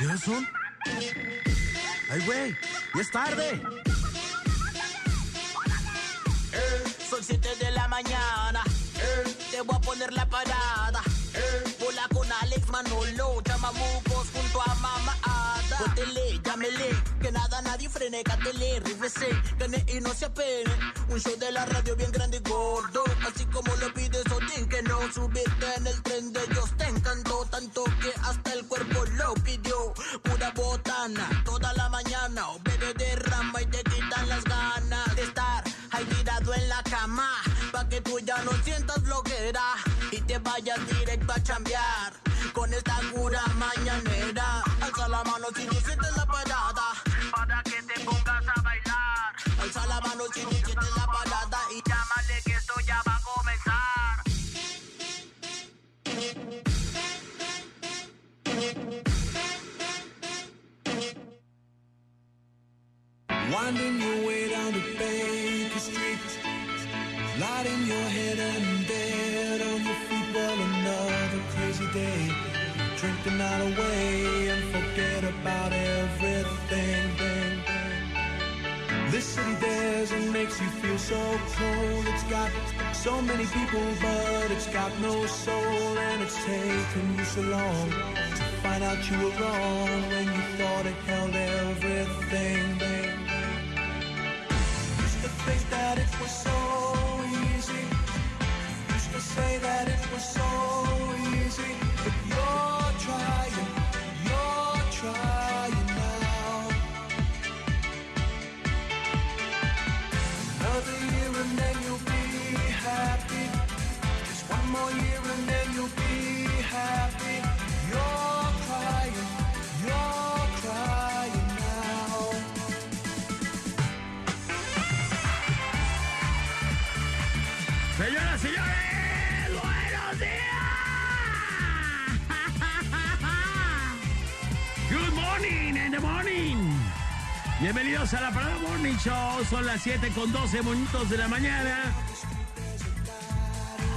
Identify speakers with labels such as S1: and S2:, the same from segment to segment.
S1: ¿Qué son? ¡Ay, güey! ¡Ya es tarde!
S2: Son 7 de la mañana. Te voy a poner la parada. Hola con Alex Manolo, chamamucos junto a Mama Ada. Póntele, llámele, que nada nadie frene, cátele, rífese, gane y no se apene. Un show de la radio bien grande y gordo, así como lo pides Que no subiste en el tren de ellos. Te encantó tanto que hasta el cuerpo lo pidió. Pura botana, toda la mañana, o bebé derrama y te quitan las ganas de estar ahí tirado en la cama, pa' que tú ya no sientas bloquera y te vayas directo a chambear con esta cura mañanera. Alza la mano si no sientes la parada, para que te pongas a bailar. Alza la mano si no
S3: Winding your way down to Baker Street, lighting your head and bed on your feet. Well, another crazy day. Drink the night away and forget about everything. Bang, bang. This city dares and makes you feel so cold. It's got so many people, but it's got no soul, and it's taken you so long to find out you were wrong when you thought it held everything. Think that it was so easy. Used to say that it was so
S4: Bienvenidos a la Parada Morning Show. Son las 7 con 12 minutos de la mañana.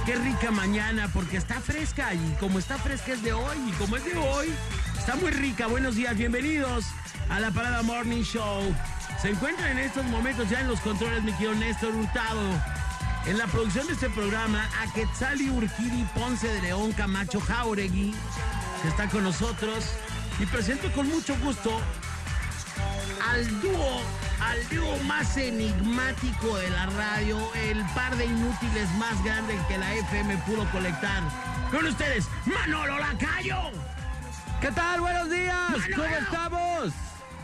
S4: Qué rica mañana porque está fresca y como está fresca es de hoy y como es de hoy, está muy rica. Buenos días, bienvenidos a la Parada Morning Show. Se encuentran en estos momentos ya en los controles mi querido Néstor Hurtado. En la producción de este programa, a Quetzali Urquiri Ponce de León Camacho Jauregui, que está con nosotros. Y presento con mucho gusto al dúo, al dúo más enigmático de la radio, el par de inútiles más grande que la FM pudo colectar. Con ustedes, Manolo Lacayo.
S5: ¿Qué tal? Buenos días. ¿Cómo estamos?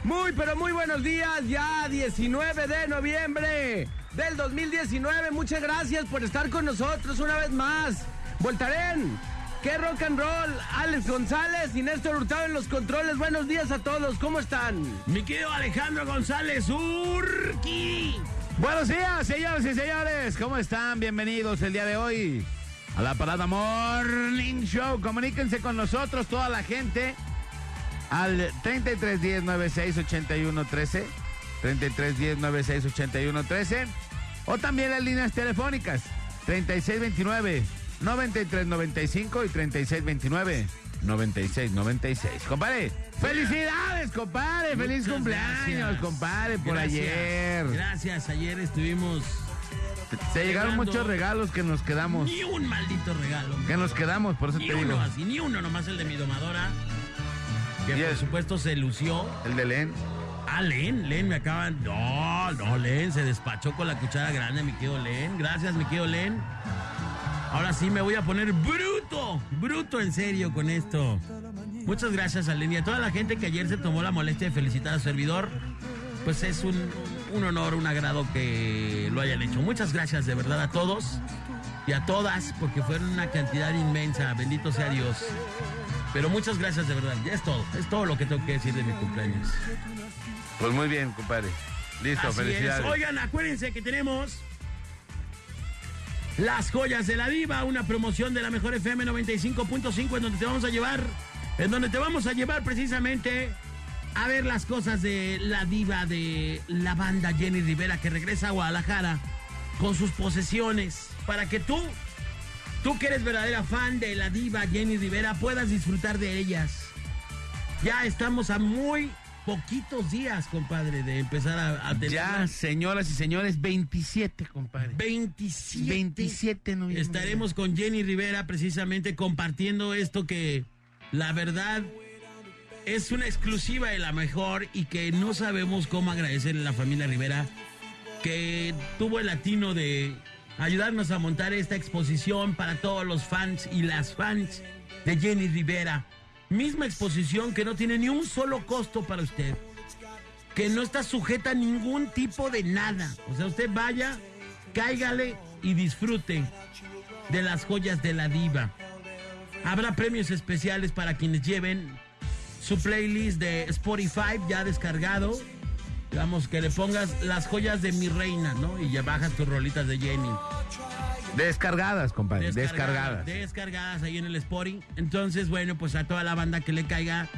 S5: Muy, pero muy buenos días. Ya 19 de noviembre del 2019. Muchas gracias por estar con nosotros una vez más. Voltaren. Qué rock and roll. Alex González y Néstor Hurtado en los controles. Buenos días a todos. ¿Cómo están?
S4: Mi querido Alejandro González Urqui.
S6: Buenos días, señores y señores. ¿Cómo están? Bienvenidos el día de hoy a la Parada Morning Show. Comuníquense con nosotros, toda la gente, al 3310 96 81 13. 3310 96 81 13. O también las líneas telefónicas 3629 9395 y 3629 9696. Compadre, felicidades, compadre. Feliz cumpleaños,
S4: gracias.
S6: compadre, por
S4: Gracias.
S6: ayer.
S4: Gracias, ayer estuvimos.
S6: Se llegaron muchos regalos que nos quedamos.
S4: Ni un maldito regalo.
S6: Que nos quedamos, por eso
S4: Ni
S6: te
S4: uno
S6: digo.
S4: así, ni uno, nomás el de mi domadora. Que
S6: Y
S4: por
S6: el-
S4: supuesto se lució.
S6: El de Len.
S4: Ah, Len, Len, me acaban. No, no, Len, se despachó con la cuchara grande, mi querido Len. Gracias, mi querido Len. Ahora sí me voy a poner bruto, bruto en serio con esto. Muchas gracias a Len y a toda la gente que ayer se tomó la molestia de felicitar a su servidor. Pues es un, un honor, un agrado que lo hayan hecho. Muchas gracias de verdad a todos y a todas, porque fueron una cantidad inmensa. Bendito sea Dios. Pero muchas gracias de verdad. Ya es todo. Es todo lo que tengo que decir de mi cumpleaños.
S6: Pues muy bien, compadre. Listo,
S4: Así
S6: felicidades.
S4: es. Oigan, acuérdense que tenemos Las Joyas de la Diva, una promoción de la mejor FM 95.5 en donde te vamos a llevar, en donde te vamos a llevar precisamente a ver las cosas de la diva de la banda Jenny Rivera que regresa a Guadalajara con sus posesiones para que tú, tú que eres verdadera fan de la diva Jenny Rivera, puedas disfrutar de ellas. Ya estamos a muy poquitos días, compadre, de empezar a, a tener
S6: Ya, señoras y señores, 27, compadre.
S4: 27.
S6: 27 de noviembre.
S4: Estaremos con Jenny Rivera precisamente compartiendo esto que la verdad es una exclusiva de la mejor y que no sabemos cómo agradecerle a la familia Rivera que tuvo el latino de ayudarnos a montar esta exposición para todos los fans y las fans de Jenny Rivera. Misma exposición que no tiene ni un solo costo para usted. Que no está sujeta a ningún tipo de nada. O sea, usted vaya, cáigale y disfrute de las joyas de la diva. Habrá premios especiales para quienes lleven su playlist de Spotify ya descargado. Digamos que le pongas las joyas de mi reina, ¿no? Y ya bajas tus rolitas de Jenny.
S6: Descargadas, compadre, descargadas.
S4: Descargadas ahí en el Spotify. Entonces, bueno, pues a toda la banda que le caiga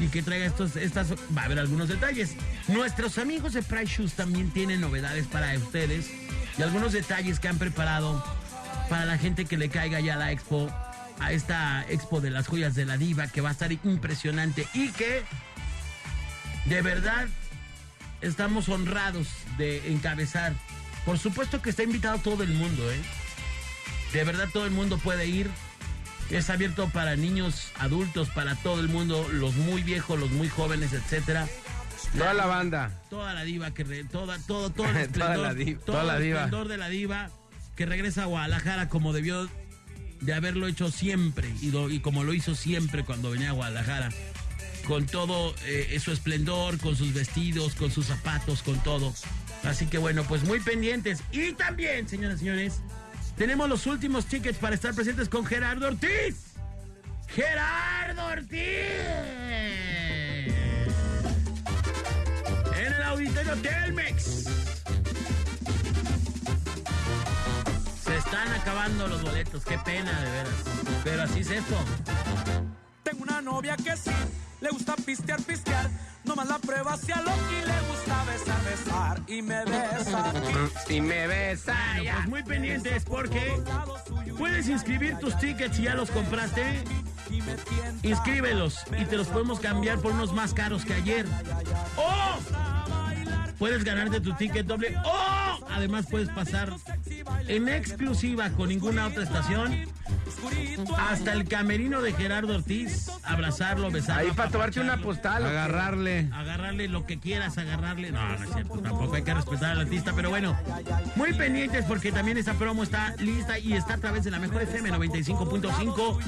S4: y que traiga estos, estas, va a haber algunos detalles. Nuestros amigos de Price Shoes también tienen novedades para ustedes y algunos detalles que han preparado para la gente que le caiga ya a la expo, a esta expo de las joyas de la diva que va a estar impresionante y que de verdad estamos honrados de encabezar. Por supuesto que está invitado todo el mundo, ¿eh? De verdad todo el mundo puede ir. Es abierto para niños, adultos, para todo el mundo, los muy viejos, los muy jóvenes, etcétera.
S5: Toda la banda.
S4: Toda la diva que re- toda todo todo el
S5: Toda
S4: esplendor,
S5: la diva.
S4: todo
S6: Toda la
S4: el
S6: diva.
S4: esplendor de la diva que regresa a Guadalajara como debió de haberlo hecho siempre y, y como lo hizo siempre cuando venía a Guadalajara con todo eh, su esplendor, con sus vestidos, con sus zapatos, con todo. Así que bueno, pues muy pendientes. Y también, señoras y señores, tenemos los últimos tickets para estar presentes con Gerardo Ortiz. Gerardo Ortiz. En el auditorio Telmex. Se están acabando los boletos, qué pena de veras. Pero así es esto.
S7: Tengo una novia que sí, le gusta pistear, pistear. Nomás la prueba hacia lo que le gusta besar, besar. Y me besa.
S5: Y me besa.
S4: Bueno, pues muy pendientes porque puedes inscribir tus tickets si ya los compraste. Inscríbelos y te los podemos cambiar por unos más caros que ayer. ¡O! Puedes ganarte tu ticket doble. ¡O! Además puedes pasar en exclusiva con ninguna otra estación hasta el camerino de Gerardo Ortiz. Abrazarlo, besarlo.
S5: Ahí para tomarte una postal.
S6: Agarrarle.
S4: agarrarle lo que quieras, agarrarle. No, no es cierto, tampoco hay que respetar al artista, pero bueno, muy pendientes porque también esta promo está lista y está a través de la mejor FM 95.5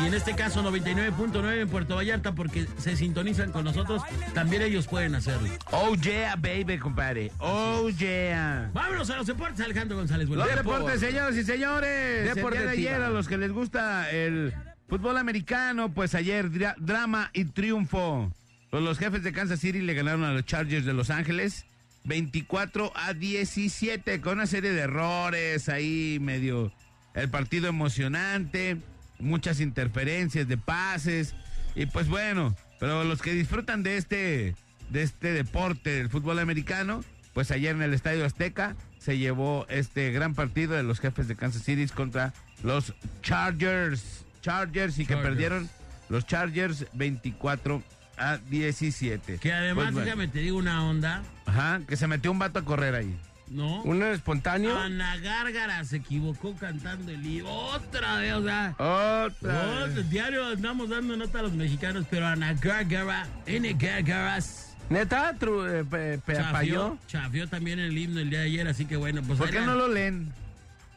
S4: y en este caso 99.9 en Puerto Vallarta porque se sintonizan con nosotros, también ellos pueden hacerlo.
S6: Oh yeah, baby, compadre. Oh yeah.
S4: Vámonos a los deportes, Alejandro González.
S6: Los deportes, señoras y señores.
S5: Deportes,
S6: de ayer, a los que les gusta el fútbol americano, pues ayer dra- drama y triunfo. Pues los jefes de Kansas City le ganaron a los Chargers de Los Ángeles 24 a 17 con una serie de errores ahí medio el partido emocionante, muchas interferencias de pases y pues bueno, pero los que disfrutan de este de este deporte del fútbol americano, pues ayer en el Estadio Azteca se llevó este gran partido de los jefes de Kansas City contra los Chargers, Chargers y que
S4: Chargers.
S6: perdieron los Chargers 24 a 17.
S4: Que además,
S6: Pues bueno.
S4: déjame te digo una onda,
S6: Ajá, que se metió un vato a correr ahí.
S4: ¿no?
S5: Uno espontáneo.
S4: Ana Gárgara se equivocó cantando el libro. Otra vez, o sea.
S6: Otra. Vez.
S4: diario andamos dando nota a los mexicanos, pero Ana Gárgara, N. Gárgaras,
S5: Neta, tru, eh, pe- pe-
S4: chafió, chafió también el himno el día de ayer, así que bueno, pues
S6: ¿Por qué no lo leen?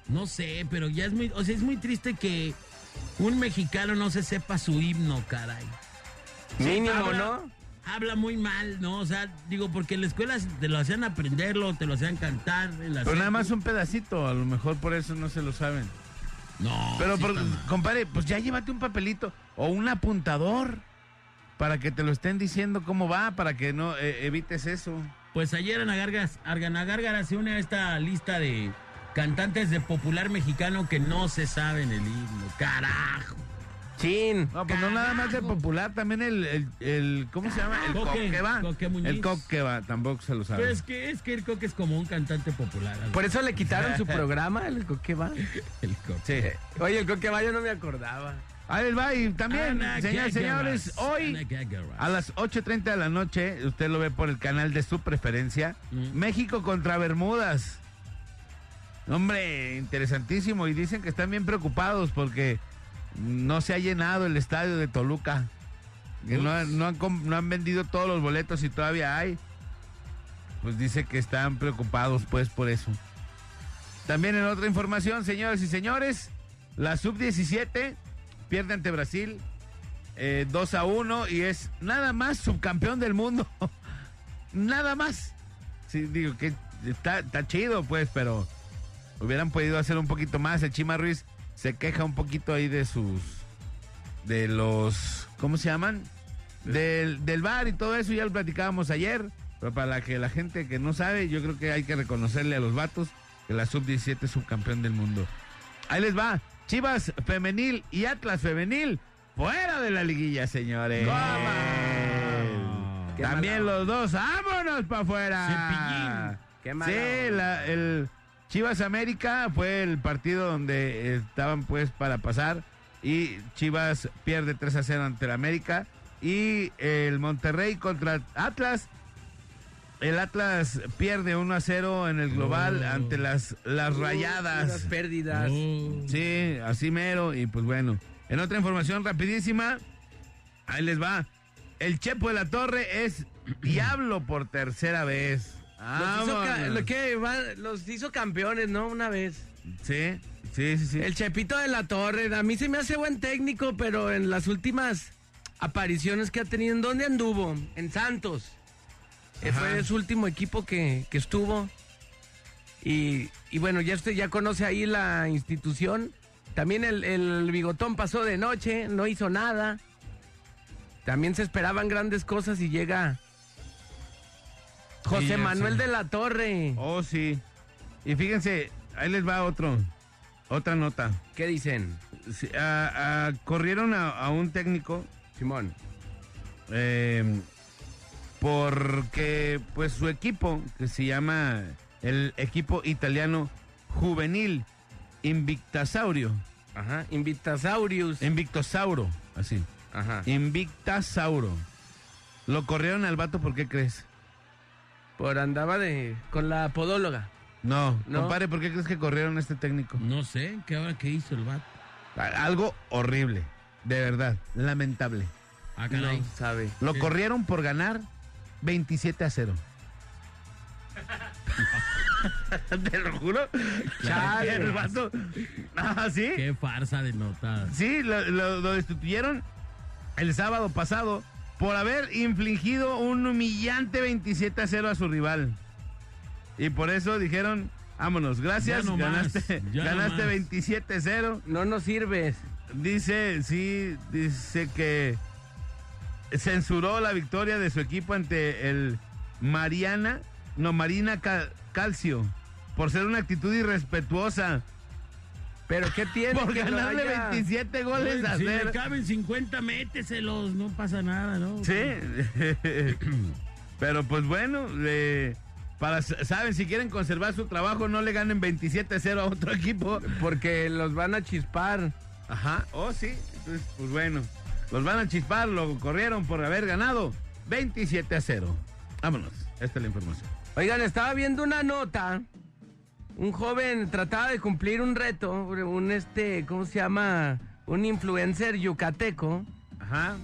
S4: No sé, pero ya es muy, o sea, es muy triste que un mexicano no se sepa su himno, caray.
S5: Mínimo,
S4: habla,
S5: ¿no?
S4: Habla muy mal, ¿no? O sea, digo, porque en la escuela te lo hacían aprenderlo, te lo hacían cantar. En la
S6: Pero nada más un pedacito, a lo mejor por eso no se lo saben.
S4: No,
S6: Pero,
S4: sí
S6: por- compadre, pues ya llévate un papelito o un apuntador para que te lo estén diciendo cómo va, para que no eh, evites eso.
S4: Pues ayer Ana Gárgaras, Ana Gárgara se une a esta lista de cantantes de popular mexicano que no se saben el himno. Carajo.
S5: Chin.
S6: No, pues no nada más de popular, también el, el, el- ¿cómo se llama? El
S4: Coque,
S6: coque va.
S4: Coque Muñiz.
S6: El coque va, tampoco se lo sabe.
S4: Pero es que es que el Coque es como un cantante popular.
S5: Por eso le quitaron su programa, el Coque va.
S4: el Coque.
S6: Sí.
S5: Oye, el Coque va, yo no me acordaba.
S6: Ahí les va y también,
S4: Ana
S6: señores, señores, hoy a las 8.30 de la noche, usted lo ve por el canal de su preferencia,
S4: Mm.
S6: México contra Bermudas. Hombre, interesantísimo y dicen que están bien preocupados porque no se ha llenado el estadio de Toluca. Que no, han- no han, com- no han vendido todos los boletos y todavía hay. Pues dice que están preocupados pues por eso. También en otra información, señoras y señores, la sub-17 pierde ante Brasil eh, 2 a 1 y es nada más subcampeón del mundo. nada más. Sí, digo que está, está chido pues, pero hubieran podido hacer un poquito más. El Chima Ruiz se queja un poquito ahí de sus... de los... ¿cómo se llaman? Del, del bar y todo eso, ya lo platicábamos ayer. Pero para la que la gente que no sabe, yo creo que hay que reconocerle a los vatos que la sub-17 es subcampeón del mundo. Ahí les va. Chivas femenil y Atlas femenil fuera de la liguilla, señores. También los dos, vámonos para afuera. Sí, la- el Chivas América fue el partido donde estaban pues para pasar y Chivas pierde 3 a 0 ante el América y el Monterrey contra Atlas. El Atlas pierde 1 a 0 en el global
S4: Oh.
S6: ante las, las rayadas.
S5: pérdidas.
S4: Oh.
S6: Sí, así mero. Y pues bueno. En otra información rapidísima, ahí les va. El Chepo de la Torre es diablo por tercera vez.
S5: Los hizo, que los campeones, ¿no? Una vez.
S6: Sí, sí, sí, sí.
S5: El Chepito de la Torre, a mí se me hace buen técnico, pero en las últimas apariciones que ha tenido, ¿en dónde anduvo? En Santos. Eh. Fue su último equipo que, que estuvo. Y, y bueno, ya usted ya conoce ahí la institución. También el, el bigotón pasó de noche, no hizo nada. También se esperaban grandes cosas y llega José Manuel de la Torre.
S6: Oh, sí. Y fíjense, ahí les va otro. Otra nota.
S5: ¿Qué dicen,
S6: Sí, a- a- corrieron a, a un técnico
S5: Simón?
S6: eh, porque pues su equipo, que se llama el equipo italiano juvenil Invictasaurio,
S5: Ajá, Invitasaurius.
S6: Invictosauro, así,
S5: Ajá.
S6: Invictasauro. Lo corrieron al vato, ¿por qué crees?
S5: Por andaba de con la podóloga.
S6: No,
S5: No.
S6: compadre, ¿por qué crees que corrieron a este técnico?
S4: No sé, ¿qué ahora qué hizo el vato?
S6: Algo horrible, de verdad, lamentable.
S4: Ah.
S5: No sabe.
S6: Lo
S4: Sí.
S6: corrieron por ganar 27 a 0. Te lo juro.
S5: Chale.
S6: El vato- Ah, ¿sí?
S4: Qué farsa de nota.
S6: Sí, lo, lo- lo destituyeron el sábado pasado por haber infligido un humillante 27 a 0 a su rival. Y por eso dijeron, vámonos, gracias,
S4: no más,
S6: ganaste,
S4: ya no
S6: ganaste
S4: más.
S6: 27 a 0.
S5: No nos sirves.
S6: Dice, sí, dice que censuró la victoria de su equipo ante el Mariana, no, Marina Cal- Calcio, por ser una actitud irrespetuosa,
S5: Pero ¿qué tiene
S6: por
S5: que
S6: ganarle
S5: haya-
S6: 27 goles a
S4: si le caben 50, méteselos, no pasa nada, ¿no?
S6: Sí, pero pues bueno, le- para, saben, si quieren conservar su trabajo, no le ganen 27 a 0 a otro equipo.
S5: Porque los van a chispar.
S6: Ajá, oh sí, entonces, pues bueno, los van a chispar, lo corrieron por haber ganado 27 a 0. Vámonos, esta es la información.
S5: Oigan, estaba viendo una nota. Un joven trataba de cumplir un reto, un este, ¿cómo se llama? Un influencer yucateco.
S6: Ajá.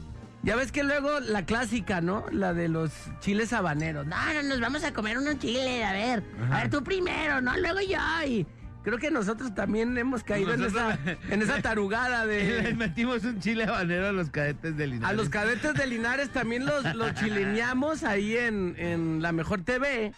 S5: Ya ves que luego la clásica, ¿no? La de los chiles habaneros. No,
S8: No, no, nos vamos a comer unos chiles, a ver.
S6: Ajá.
S8: A ver, tú primero, no, luego yo. Y
S5: creo que nosotros también hemos caído en esa, en esa tarugada
S6: Les
S5: de...
S6: metimos un chile habanero a los cadetes del Linares.
S5: A los cadetes de Linares también los, los chileneamos ahí en, en la Mejor TV.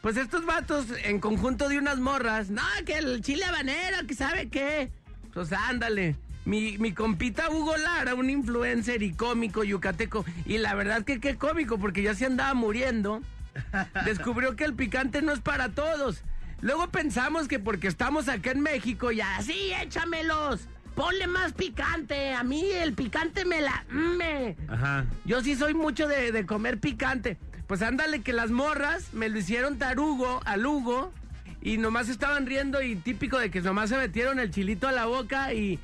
S5: Pues estos vatos en conjunto de unas morras. No, que el chile habanero, que sabe qué. Pues ándale. Mi, mi compita Hugo Lara, un influencer y cómico yucateco. Y la verdad que qué cómico, porque ya se andaba muriendo. Descubrió que el picante no es para todos. Luego pensamos que porque estamos acá en México ya...
S8: sí, échamelos. Ponle más picante. A mí el picante me la... Me.
S6: Ajá.
S5: Yo sí soy mucho de, de comer picante. Pues ándale que las morras me lo hicieron tarugo al Hugo y nomás estaban riendo y típico de que nomás se metieron el chilito a la boca y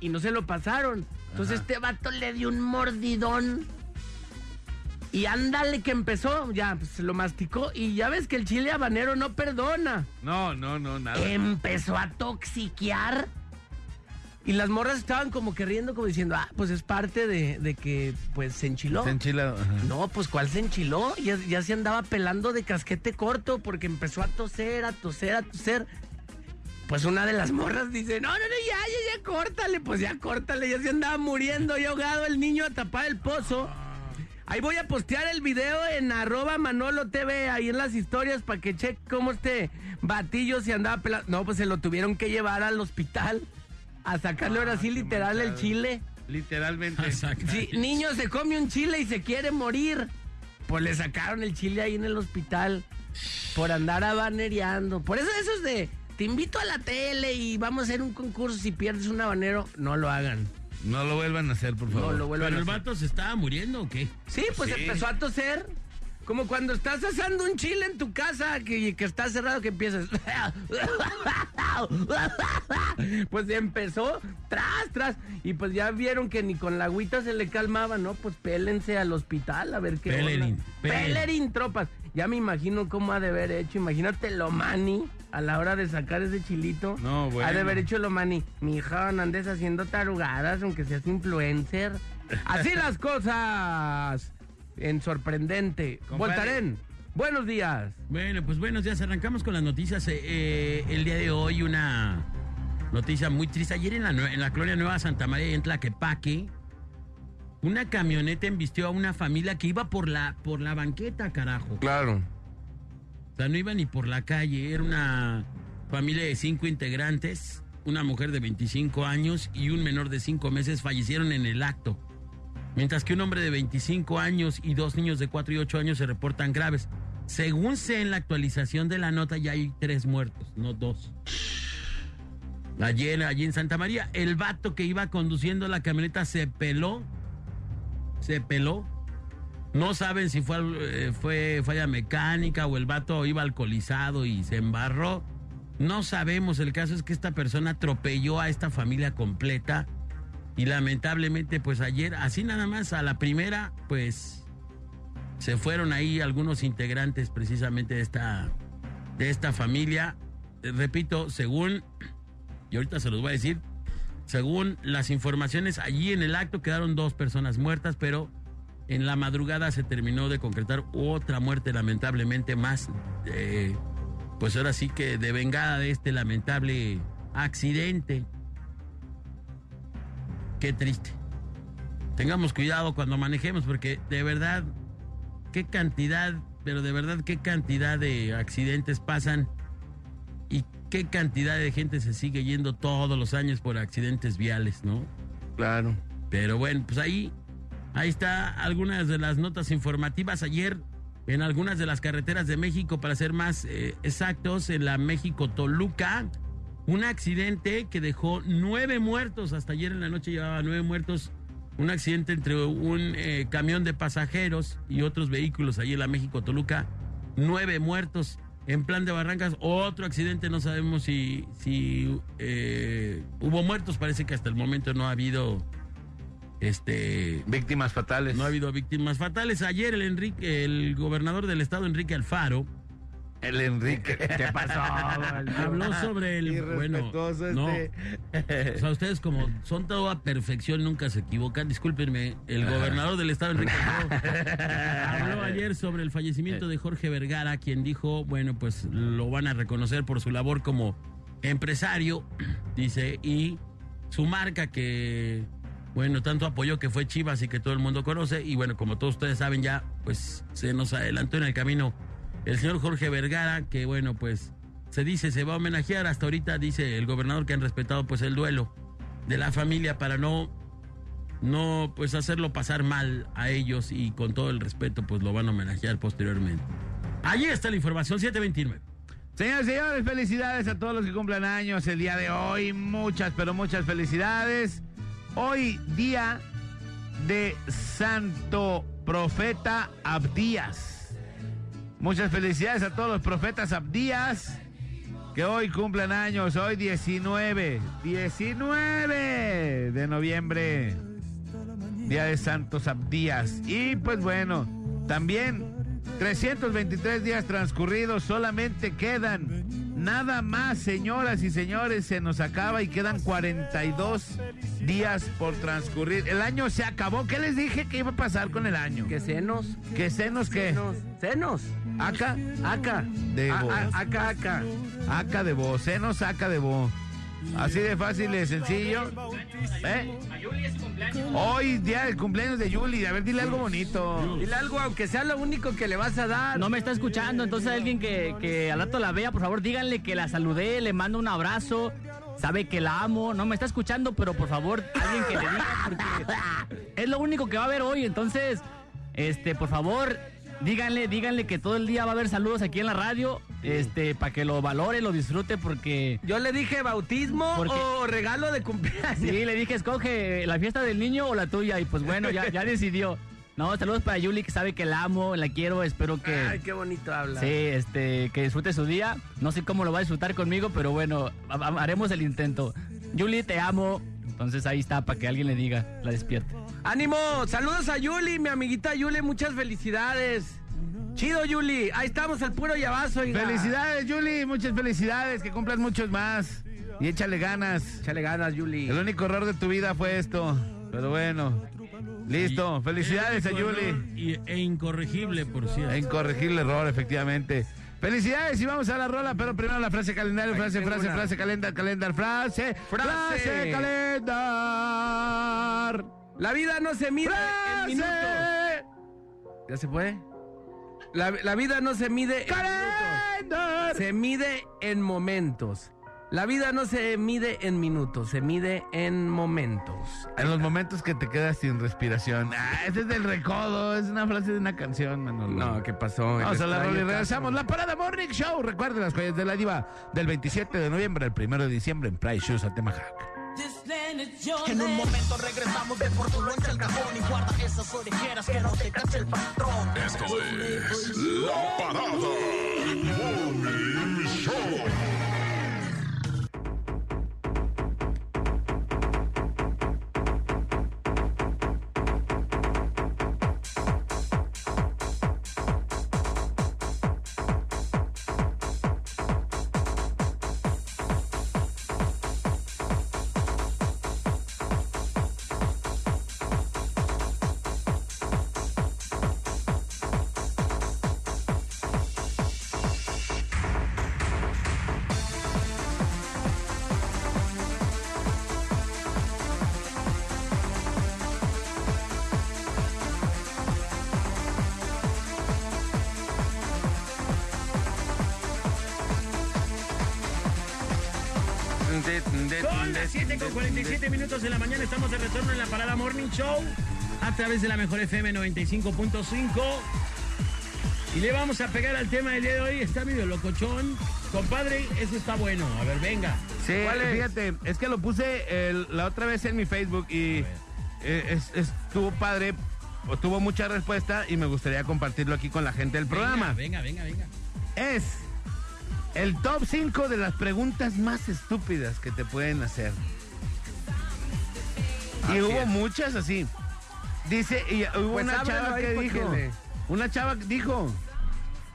S5: y no se lo pasaron. Entonces este vato le dio un mordidón. Y ándale que empezó, ya pues, se lo masticó y ya ves que el chile habanero no perdona.
S6: No, no, no, nada.
S5: Empezó a toxiquear. Y las morras estaban como que riendo, como diciendo, ah, pues es parte de, de que pues se enchiló.
S6: Se enchila, ajá.
S5: No, pues ¿cuál se enchiló? Ya, ya se andaba pelando de casquete corto porque empezó a toser, a toser, a toser. Pues una de las morras dice, no, no, no, ya, ya, ya, córtale. Pues ya, córtale, ya se andaba muriendo, ya ahogado el niño a tapar el pozo. Ahí voy a postear el video en arroba Manolo TV, ahí en las historias, para que cheque cómo este batillo se andaba pelando. No, pues se lo tuvieron que llevar al hospital a sacarle ahora sí literal el chile.
S6: Literalmente.
S4: Exacto.
S5: Si niño se come un chile y se quiere morir, pues le sacaron el chile ahí en el hospital por andar habanereando. Por eso eso es de, te invito a la tele y vamos a hacer un concurso. Si pierdes un habanero, no lo hagan.
S6: No lo vuelvan a hacer, por favor.
S5: No lo vuelvan
S4: ¿Pero
S5: a
S4: el
S5: hacer.
S4: vato se estaba muriendo o qué?
S5: Sí, pues
S6: Sí.
S5: empezó a toser. Como cuando estás asando un chile en tu casa que, que está cerrado que empiezas. pues empezó tras, tras. Y pues ya vieron que ni con la agüita se le calmaba, ¿no? Pues pélense al hospital a ver qué. Onda.
S4: Pelerin.
S5: Pelerin, tropas. Ya me imagino cómo ha de haber hecho. Imagínate lo mani a la hora de sacar ese chilito.
S6: No, bueno.
S5: Ha de haber hecho lo mani. Mi hija, no andes haciendo tarugadas, aunque seas influencer. Así las cosas. En sorprendente. Voltaren. Buenos días.
S4: Bueno, pues buenos días. Arrancamos con las noticias. Eh, eh, el día de hoy una noticia muy triste. Ayer en la, en la colonia Nueva Santa María en Tlaquepaque, una camioneta embistió a una familia que iba por la, por la banqueta, carajo.
S9: Claro.
S4: O sea, no iba ni por la calle. Era una familia de cinco integrantes. Una mujer de 25 años y un menor de 5 meses fallecieron en el acto. Mientras que un hombre de 25 años y dos niños de 4 y 8 años se reportan graves. Según sé en la actualización de la nota, ya hay tres muertos, no dos. Ayer, allí en Santa María, el vato que iba conduciendo la camioneta se peló. Se peló. No saben si fue, eh, fue falla mecánica o el vato iba alcoholizado y se embarró. No sabemos. El caso es que esta persona atropelló a esta familia completa. Y lamentablemente, pues ayer, así nada más, a la primera, pues se fueron ahí algunos integrantes precisamente de esta, de esta familia. Eh, Repito, según, y ahorita se los voy a decir, según las informaciones, allí en el acto quedaron dos personas muertas, pero en la madrugada se terminó de concretar otra muerte lamentablemente más, eh, pues ahora sí que de vengada de este lamentable accidente. Qué triste. Tengamos cuidado cuando manejemos porque de verdad, qué cantidad, pero de verdad qué cantidad de accidentes pasan y qué cantidad de gente se sigue yendo todos los años por accidentes viales, ¿no?
S9: Claro.
S4: Pero bueno, pues ahí, ahí está algunas de las notas informativas ayer en algunas de las carreteras de México, para ser más eh, exactos, en la México-Toluca, un accidente que dejó nueve muertos, hasta ayer en la noche llevaba nueve muertos, un accidente entre un eh, camión de pasajeros y otros vehículos ahí en la México-Toluca, nueve muertos. En plan de Barrancas, otro accidente, no sabemos si, si eh, hubo muertos, parece que hasta el momento no ha habido este
S6: Víctimas fatales.
S4: no ha habido víctimas fatales. Ayer el Enrique, el gobernador del estado, Enrique Alfaro,
S6: El Enrique. ¿Qué pasó?
S4: habló sobre el bueno. No,
S6: este.
S4: o sea, ustedes como son todo a perfección, nunca se equivocan. Discúlpenme, el gobernador del estado, Enrique habló ayer sobre el fallecimiento de Jorge Vergara, quien dijo, bueno, pues lo van a reconocer por su labor como empresario, dice, y su marca que, bueno, tanto apoyó que fue Chivas y que todo el mundo conoce, y bueno, como todos ustedes saben ya, pues se nos adelantó en el camino el señor Jorge Vergara, que bueno, pues se dice, se va a homenajear, hasta ahorita dice el gobernador que han respetado pues el duelo de la familia para no no pues hacerlo pasar mal a ellos y con todo el respeto pues lo van a homenajear posteriormente. Allí está la información 729.
S6: Señores señores, felicidades a todos los que cumplan años el día de hoy. Muchas, pero muchas felicidades. Hoy día de Santo Profeta Abdías. Muchas felicidades a todos los profetas Abdías. que hoy cumplen años, hoy 19, 19 de noviembre, Día de Santos Abdías. Y pues bueno, también 323 días transcurridos, solamente quedan nada más, señoras y señores, se nos acaba y quedan 42 días por transcurrir. El año se acabó. ¿Qué les dije que iba a pasar con el año?
S5: ¿Qué senos?
S6: ¿Qué senos qué?
S5: Senos. Senos.
S6: Acá,
S5: Acá.
S6: De
S5: A-
S6: vos.
S5: a- acá, acá.
S6: acá de vos, senos saca de vos. Así de fácil y sencillo. ¿Eh? Hoy día del cumpleaños de Yuli. A ver, dile algo bonito.
S5: Dile algo, aunque sea lo único que le vas a dar.
S10: No me está escuchando, entonces alguien que, que al rato la vea, por favor, díganle que la saludé, le mando un abrazo, sabe que la amo, no me está escuchando, pero por favor, alguien que le diga, porque es lo único que va a haber hoy, entonces, este, por favor, díganle, díganle que todo el día va a haber saludos aquí en la radio, este, para que lo valore, lo disfrute, porque...
S5: Yo le dije bautismo o regalo de cumpleaños.
S10: Sí, le dije, escoge la fiesta del niño o la tuya, y pues bueno, ya, ya decidió. No, saludos para Yuli, que sabe que la amo, la quiero, espero que...
S5: Ay, qué bonito habla.
S10: Sí, este, que disfrute su día. No sé cómo lo va a disfrutar conmigo, pero bueno, ha- ha- haremos el intento. Julie, te amo. Entonces ahí está, para que alguien le diga, la despierte.
S5: ¡Ánimo! Saludos a Yuli, mi amiguita Yuli, muchas felicidades. Chido, Yuli. Ahí estamos, al puro llavazo.
S6: Felicidades, Yuli. Muchas felicidades. Que cumplan muchos más. Y échale ganas.
S5: Échale ganas, Yuli.
S6: El único error de tu vida fue esto. Pero bueno. Listo. Felicidades a
S4: El
S6: Yuli.
S4: y- e incorregible, por cierto.
S6: Incorregible error, efectivamente. Felicidades y vamos a la rola, pero primero la frase calendario, frase, frase,
S5: una.
S6: frase, calendar, calendar, frase,
S5: Frase.
S6: frase, calendar.
S5: La vida no se mide en minutos.
S6: Frase,
S5: ¿Ya se puede? La, la vida no se mide en minutos.
S6: calendar.
S5: Se mide en momentos. La vida no se mide en minutos, se mide en momentos.
S6: En los momentos que te quedas sin respiración. Ah, ese es del recodo, es una frase de una canción, Manolo.
S5: No, ¿qué pasó?
S6: Vamos a la rola y regresamos. La Parada Morning Show. Recuerden las joyas de la diva del 27 de noviembre al 1 de diciembre en Price Shoes Atemajac.
S2: En un momento regresamos de por tu cajón y guarda esas orejeras que no te cache el patrón.
S11: Esto es La Parada
S4: Son las 7 con 47 minutos de la mañana. Estamos de retorno en la Parada Morning Show a través de la mejor FM 95.5. Y le vamos a pegar al tema del día de hoy. Está medio locochón. Compadre, eso está bueno. A ver, venga.
S6: Sí,
S5: ¿Cuál es?
S6: fíjate, es que lo puse la otra vez en mi Facebook y eh, es- estuvo padre, tuvo mucha respuesta y me gustaría compartirlo aquí con la gente del programa.
S4: Venga, venga, venga.
S6: Es el top 5 de las preguntas más estúpidas que te pueden hacer. Y hubo
S5: es.
S6: muchas así. Dice, y hubo
S5: Pues
S6: una chava que dijo,
S5: le-
S6: una chava que dijo,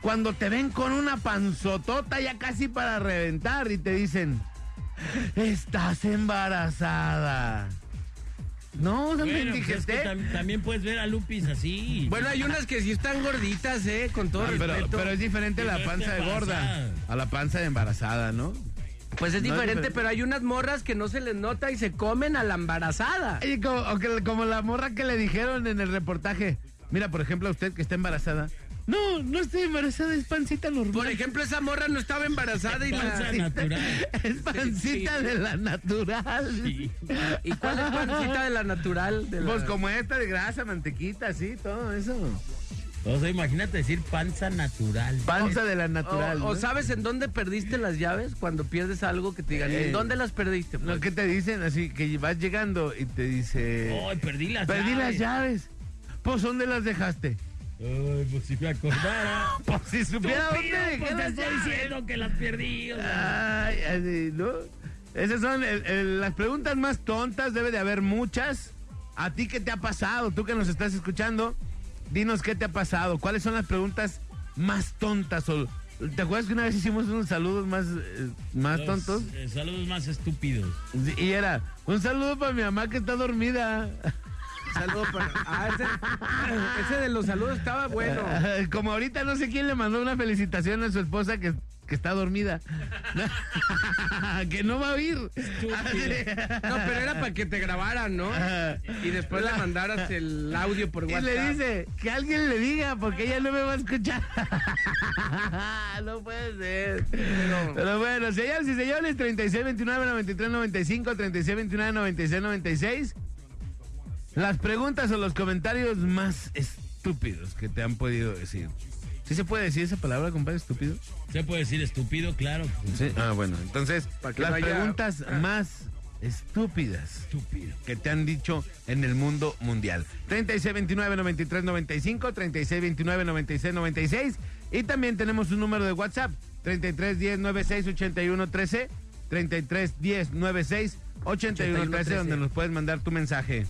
S6: cuando te ven con una panzotota ya casi para reventar y te dicen, estás embarazada. No, no me
S4: Bueno, pues es que
S6: indigesté.
S4: tam- también puedes ver a Lupis así.
S5: Bueno, hay unas que sí están gorditas, ¿eh? Con todo
S6: Ah, pero,
S5: respeto.
S6: pero es diferente la
S4: Diferente
S6: panza de gorda a la panza de embarazada, ¿no?
S5: Pues es
S6: No es
S5: diferente,
S6: diferente.
S5: pero hay unas morras que no se les nota y se comen a la embarazada.
S6: Y como, o que- como la morra que le dijeron en el reportaje. Mira, por ejemplo, a usted que está embarazada. No, no estoy embarazada, es pancita normal.
S5: Por ejemplo, esa morra no estaba embarazada y
S4: Panza
S5: la...
S4: natural.
S6: es pancita de la natural.
S4: Sí.
S5: ¿Y cuál es pancita de la natural? De la-
S6: Pues como esta de grasa, mantequita, sí, todo eso.
S4: O sea, imagínate decir panza natural.
S6: Panza de la natural.
S5: o
S6: ¿no?
S5: sabes en dónde perdiste las llaves cuando pierdes algo que te digan,
S6: Eh.
S5: ¿en dónde las perdiste?
S6: No,
S5: Pues,
S6: ¿qué te dicen? Así que vas llegando y te dice...
S4: Ay, perdí las
S6: Perdí
S4: llaves.
S6: las llaves. Pues, ¿dónde las dejaste?
S4: Ay, pues si me acordara.
S6: Por si supiera
S4: Estúpido,
S6: dónde
S4: pues te
S6: las
S4: estoy
S6: llaves.
S4: diciendo que las perdí. o sea.
S6: Ay, así, ¿no? Esas son el- el- las preguntas más tontas, debe de haber muchas. ¿A ti qué te ha pasado? Tú que nos estás escuchando, dinos qué te ha pasado. ¿Cuáles son las preguntas más tontas? O, ¿Te acuerdas que una vez hicimos unos saludos más, eh, más
S4: Los,
S6: tontos?
S4: eh, saludos más estúpidos.
S6: Y era, un saludo para mi mamá que está dormida.
S5: Saludo para. Ah, ese, ese de los saludos estaba bueno.
S6: Como ahorita no sé quién le mandó una felicitación a su esposa que, que está dormida. que no va a oír.
S5: No, pero era para que te grabaran, ¿no? Y después le mandaras el audio por
S6: Y
S5: WhatsApp.
S6: le dice, que alguien le diga, porque ella no me va a escuchar. no puede ser. Pero, bueno, señores y señores, 3629 9395 3629 9696 Las preguntas o los comentarios más estúpidos que te han podido decir. ¿Sí se puede decir esa palabra, compadre, estúpido?
S4: Se puede decir estúpido, claro.
S6: Sí. Ah, bueno, entonces,
S5: Para que
S6: las
S5: no haya-
S6: preguntas más estúpidas
S4: Estúpido.
S6: que te han dicho en el mundo mundial. 3629-9395, 3629-9696 y también tenemos un número de WhatsApp, 3310-968113, 3310-968113, donde nos puedes mandar tu mensaje.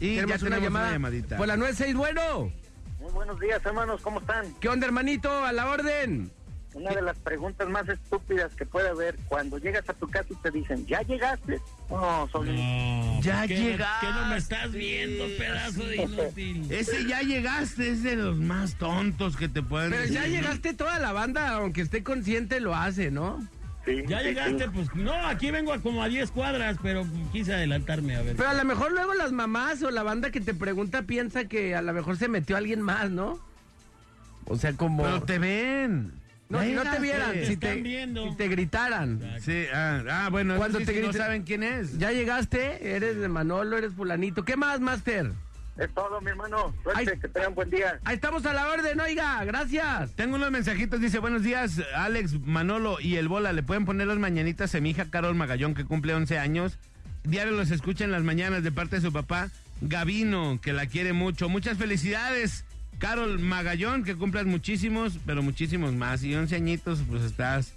S6: Y ya
S5: Tenemos
S6: tenemos una, llamadita.
S5: Por la 96, bueno.
S12: Muy buenos días, hermanos, ¿cómo están?
S5: ¿Qué onda, hermanito? A la orden.
S12: Una de las preguntas más estúpidas que puede haber cuando llegas a tu casa y te dicen, ¿ya llegaste? No, soy
S4: No,
S6: Ya
S4: ¿por qué no-
S6: llegaste.
S4: ¿Qué no me estás viendo, pedazo de inútil?
S6: Ese ya llegaste, es de los más tontos que te pueden
S5: Pero ya llegaste toda la banda, aunque esté consciente, lo hace, ¿no?
S12: Sí,
S4: Ya
S12: sí,
S4: llegaste,
S12: sí.
S4: pues no, aquí vengo a como a 10 cuadras, pero quise adelantarme a ver.
S5: Pero a lo mejor luego las mamás o la banda que te pregunta piensa que a lo mejor se metió alguien más, ¿no? O sea, como...
S6: Pero te ven.
S5: No, si no te vieran,
S4: Te
S5: si
S4: están
S5: te,
S4: viendo.
S5: si te gritaran.
S6: Sí, ah, ah, bueno,
S5: Cuando
S6: sí,
S5: te
S6: si no saben quién es.
S5: Ya llegaste, eres de Manolo, eres fulanito. ¿Qué más, Master?
S12: Es todo, mi hermano. Suerte,
S5: Ay.
S12: que tengan buen día.
S5: Ahí estamos a la orden, oiga, gracias.
S6: Tengo unos mensajitos, dice, buenos días, Alex, Manolo y el Bola, ¿le pueden poner las mañanitas a mi hija Carol Magallón, que cumple 11 años? Diario los escucha en las mañanas de parte de su papá, Gavino, que la quiere mucho. Muchas felicidades, Carol Magallón, que cumplas muchísimos, pero muchísimos más. Y 11 añitos, pues estás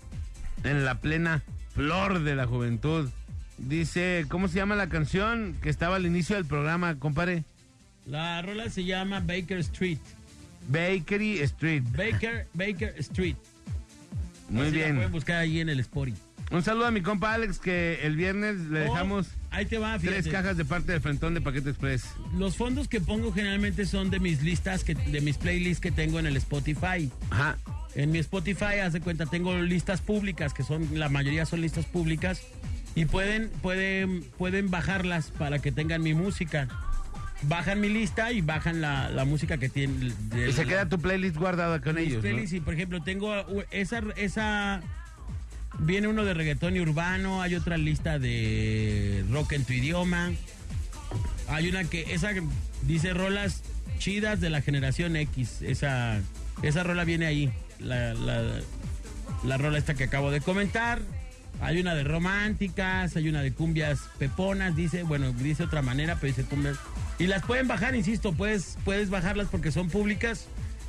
S6: en la plena flor de la juventud. Dice, ¿cómo se llama la canción que estaba al inicio del programa, compadre?
S4: La rola se llama Baker Street.
S6: Bakery Street.
S4: Baker, Baker Street.
S6: Muy
S4: Así La
S6: bien.
S4: pueden buscar ahí en el Spory.
S6: Un saludo a mi compa Alex, que el viernes le
S4: Oh,
S6: dejamos
S4: ahí te va,
S6: tres cajas de parte del Frentón de Paquete Express.
S4: Los fondos que pongo generalmente son de mis listas, que, de mis playlists que tengo en el Spotify.
S6: Ajá.
S4: En mi Spotify, haz de cuenta, tengo listas públicas, que son, la mayoría son listas públicas, y pueden, pueden, pueden bajarlas para que tengan mi música. Bajan mi lista y bajan la, la música que tienen.
S6: Y se queda tu playlist guardada con ellos. ¿no?
S4: playlists, y por ejemplo, tengo esa, esa. Viene uno de reggaetón y urbano, hay otra lista de rock en tu idioma. Hay una que, esa dice rolas chidas de la generación X. Esa, esa rola viene ahí. La, la, la rola esta que acabo de comentar. Hay una de románticas, hay una de cumbias peponas, dice, bueno, dice otra manera, pero dice cumbias. Y las pueden bajar, insisto, puedes, puedes bajarlas porque son públicas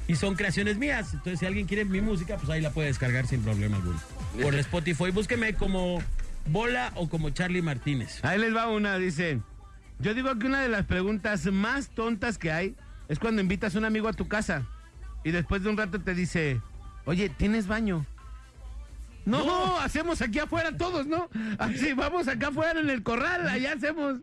S4: y son creaciones mías. Entonces, si alguien quiere mi música, pues ahí la puede descargar sin problema alguno. Por Spotify, búsqueme como Bola o como Charlie Martínez.
S6: Ahí les va una, dice. Yo digo que una de las preguntas más tontas que hay es cuando invitas a un amigo a tu casa y después de un rato te dice, oye, ¿tienes baño? No, hacemos aquí afuera todos, ¿no? Así, vamos acá afuera en el corral, allá hacemos.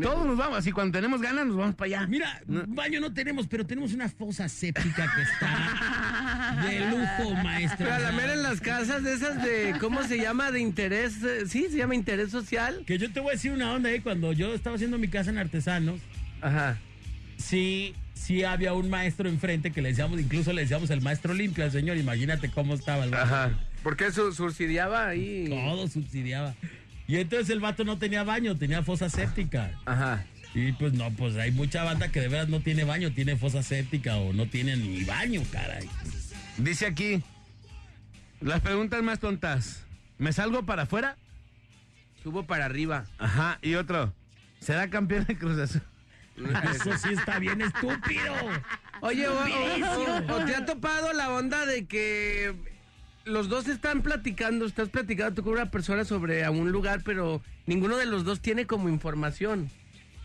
S6: Todos nos vamos, así cuando tenemos ganas nos vamos para allá.
S4: Mira, baño no tenemos, pero tenemos una fosa séptica que está de lujo, maestro.
S5: Pero a la mera en las casas de esas de, ¿cómo se llama? De interés, eh, sí, se llama interés social.
S4: Que yo te voy a decir una onda, ¿eh? Cuando yo estaba haciendo mi casa en Artesanos,
S5: Ajá.
S4: sí, sí había un maestro enfrente que le decíamos, incluso le decíamos el maestro limpio al señor, imagínate cómo estaba el.
S5: Ajá. ¿Por qué su- subsidiaba ahí?
S4: Todo subsidiaba. Y entonces el vato no tenía baño, tenía fosa séptica.
S5: Ajá.
S4: Y pues no, pues hay mucha banda que de veras no tiene baño, tiene fosa séptica o no tiene ni baño, caray.
S6: Dice aquí, las preguntas más tontas. ¿Me salgo para afuera?
S5: Subo para arriba.
S6: Ajá, y otro. ¿Será campeón de Cruz Azul?
S4: Eso sí está bien estúpido.
S5: Oye, o, o- o- o te ha topado la onda de que los dos están platicando, estás platicando tú con una persona sobre a un lugar, pero ninguno de los dos tiene como información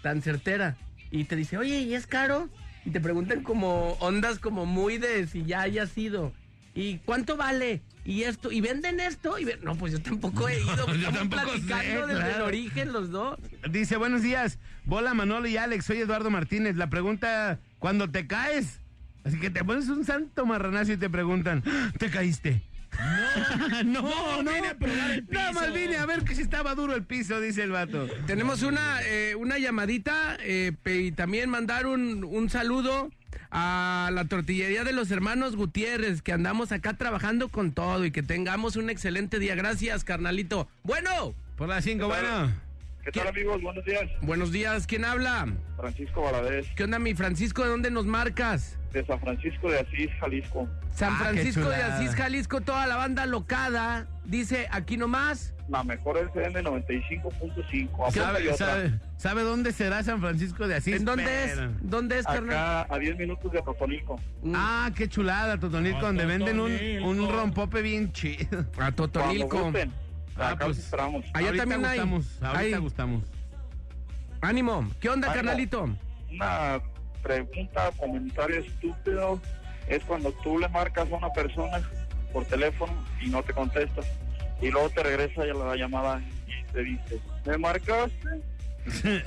S5: tan certera. Y te dice, oye, ¿y es caro? Y te preguntan como ondas como muy de si ya haya sido. ¿Y cuánto vale? Y esto, y venden esto, y ven- no, pues yo tampoco he ido.
S6: yo
S5: Estamos
S6: tampoco sé,
S5: platicando desde el origen los dos.
S6: Dice, buenos días. Bola, Manolo y Alex. Soy Eduardo Martínez. La pregunta, ¿cuándo te caes? Así que te pones un santo marranazo y te preguntan, ¿te caíste? No, no, no.
S4: vine a probar el
S6: Nada más
S4: piso.
S6: vine a ver que si estaba duro el piso, dice el vato.
S5: Tenemos una, eh, una llamadita eh, y también mandar un, un saludo a la tortillería de los hermanos Gutiérrez, que andamos acá trabajando con todo y que tengamos un excelente día. Gracias, carnalito. Bueno,
S6: Por las cinco, bueno.
S12: ¿Qué tal amigos? Buenos días.
S5: buenos días. ¿Quién habla?
S12: Francisco Valadez,
S5: ¿Qué onda, mi Francisco? ¿De dónde nos marcas?
S12: De San Francisco de Asís, Jalisco.
S5: San
S6: Ah,
S5: Francisco de. Asís, Jalisco, toda la banda locada. Dice, aquí nomás.
S12: La mejor FM 95.5.
S5: ¿Qué
S12: Apunta y
S6: ¿Sabe, sabe, sabe dónde será San Francisco de Asís?
S5: ¿En dónde
S6: Pero-
S5: es? ¿Dónde es, carnal?
S12: Acá a 10 minutos de Totonico.
S5: Mm,
S6: Ah, qué chulada, Totonilco,
S4: Ah,
S6: donde venden un, un rompope bien chido.
S5: a
S12: gusten.
S6: Ah,
S12: Acá
S6: pues.
S12: los esperamos.
S5: Allá
S6: ahorita
S5: también hay-
S6: gustamos, ahorita
S5: hay-
S6: gustamos.
S5: Ánimo. ¿Qué onda,
S12: Ánimo.
S5: carnalito?
S12: Una pregunta, comentario estúpido es cuando tú le marcas a una persona por teléfono y no te contestas. Y luego te regresa ya la llamada y te dice, ¿me marcaste?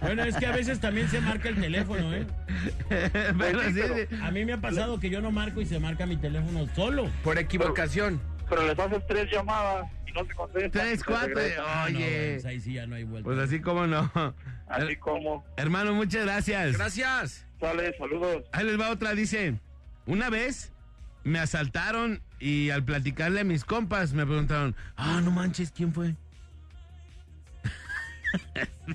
S4: Bueno, es que a veces también se marca el teléfono, ¿eh?
S6: Pero sí,
S12: pero-.
S4: A mí me ha pasado que yo no marco y se marca mi teléfono solo.
S5: Por equivocación.
S12: pero les haces tres llamadas no te contestan.
S6: Tres,
S12: te
S6: cuatro.
S12: regresan.
S4: Ah, no,
S6: Oye,
S4: pues ahí sí ya no hay vuelta.
S6: pues así como no.
S12: Así como,
S6: Hermano, muchas gracias.
S5: Gracias.
S12: sale, saludos.
S6: Ahí les va otra, dice, una vez me asaltaron y al platicarle a mis compas me preguntaron, ah, no manches, ¿quién fue?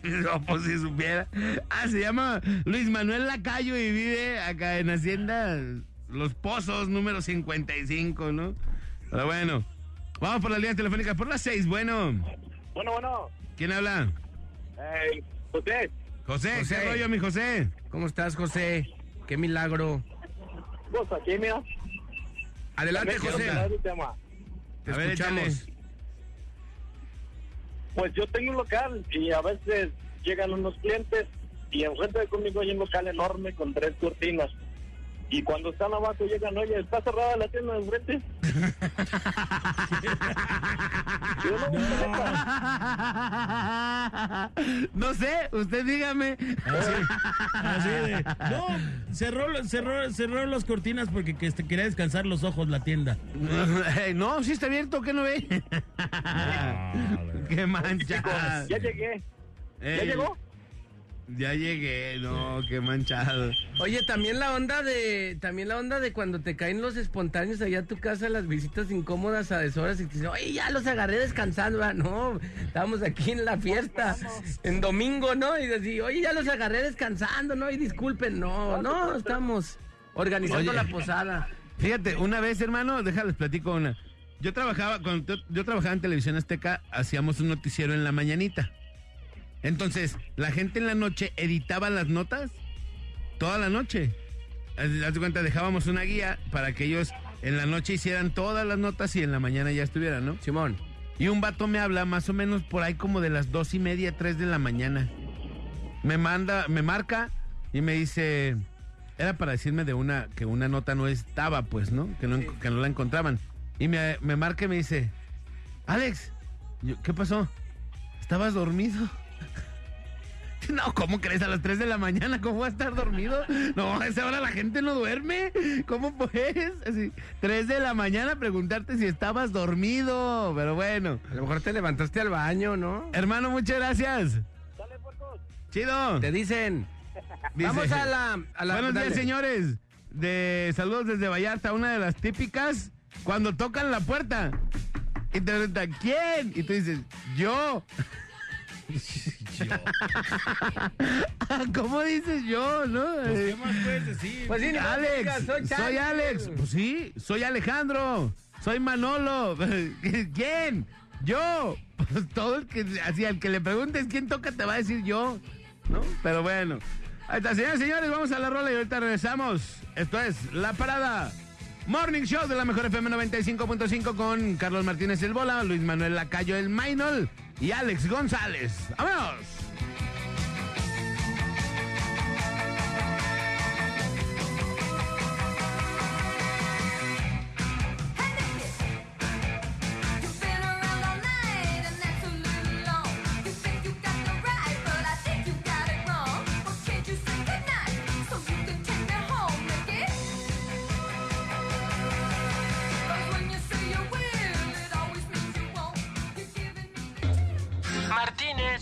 S6: no, pues si supiera. Ah, se llama Luis Manuel Lacayo y vive acá en Hacienda Los Pozos, número 55, ¿no? Pero bueno, vamos por la línea telefónica por las seis, bueno.
S12: Bueno, bueno.
S6: ¿Quién habla?
S12: Eh, José,
S6: José,
S5: José.
S6: ¿qué rollo, mi José?
S5: ¿Cómo estás, José? Qué milagro.
S12: pues aquí, mira.
S5: Adelante,
S12: También
S5: José. Te
S6: A ver,
S5: escuchamos.
S6: échale.
S12: Pues yo tengo un local y a veces llegan unos clientes y enfrente de conmigo hay un local enorme con tres cortinas. Y cuando están abajo llegan, oye, ¿está cerrada la tienda de enfrente? No,
S6: No sé, usted dígame.
S4: Así de, no, cerró, cerró, cerró las cortinas porque que este, quería descansar los ojos la tienda.
S6: No, sí está abierto, ¿qué no ve? Qué mancha.
S12: ya llegué. ¿Ya llegó?
S6: Ya llegué, no, qué manchado.
S5: Oye, también la onda de, también la onda de cuando te caen los espontáneos allá a tu casa, las visitas incómodas a deshoras y te dicen, oye, ya los agarré descansando, ah, no, estábamos aquí en la fiesta, en domingo, ¿no? Y decir, oye, ya los agarré descansando, ¿no? Y disculpen, no, no, estamos organizando
S6: Oye.
S5: la posada.
S6: Fíjate, una vez, hermano, déjales platico una. Yo trabajaba, cuando yo, yo trabajaba en Televisión Azteca, hacíamos un noticiero en la mañanita. Entonces, la gente en la noche editaba las notas toda la noche. Haz de cuenta, dejábamos una guía para que ellos en la noche hicieran todas las notas y en la mañana ya estuvieran, ¿no?
S5: Simón.
S6: Y un vato me habla más o menos por ahí como de las dos y media, tres de la mañana. Me manda, me marca y me dice, era para decirme de una, que una nota no estaba, pues, ¿no? Que no, que no la encontraban. Y me, me marca y me dice, Alex, yo, ¿qué pasó? ¿Estabas dormido? No, ¿cómo crees? A las 3 de la mañana, ¿cómo va a estar dormido? No, a esa hora la gente no duerme. ¿Cómo pues? Así, 3 de la mañana preguntarte si estabas dormido. Pero bueno.
S5: A lo mejor te levantaste al baño, ¿no?
S6: Hermano, muchas gracias. Chido.
S5: Te dicen,
S6: Dice,
S5: vamos a la... A la
S6: Buenos días,
S5: dale.
S6: señores. De saludos desde Vallarta, una de las típicas, cuando tocan la puerta. Y te preguntan, ¿quién? Y tú dices, yo. ¿Cómo dices yo, no?
S4: ¿Qué más puedes decir?
S5: Pues sí,
S6: Alex,
S5: digas,
S6: soy. Alex. Pues sí, soy Alejandro. Soy Manolo. ¿Quién? Yo. Pues todo el que, así, al que le preguntes quién toca te va a decir yo, ¿no? Pero bueno. Ahí está, señores, señores, vamos a la rola y ahorita regresamos. Esto es La Parada Morning Show de la Mejor FM 95.5 con Carlos Martínez El Bola, Luis Manuel Lacayo El Mainol y Alex González. ¡Vámonos!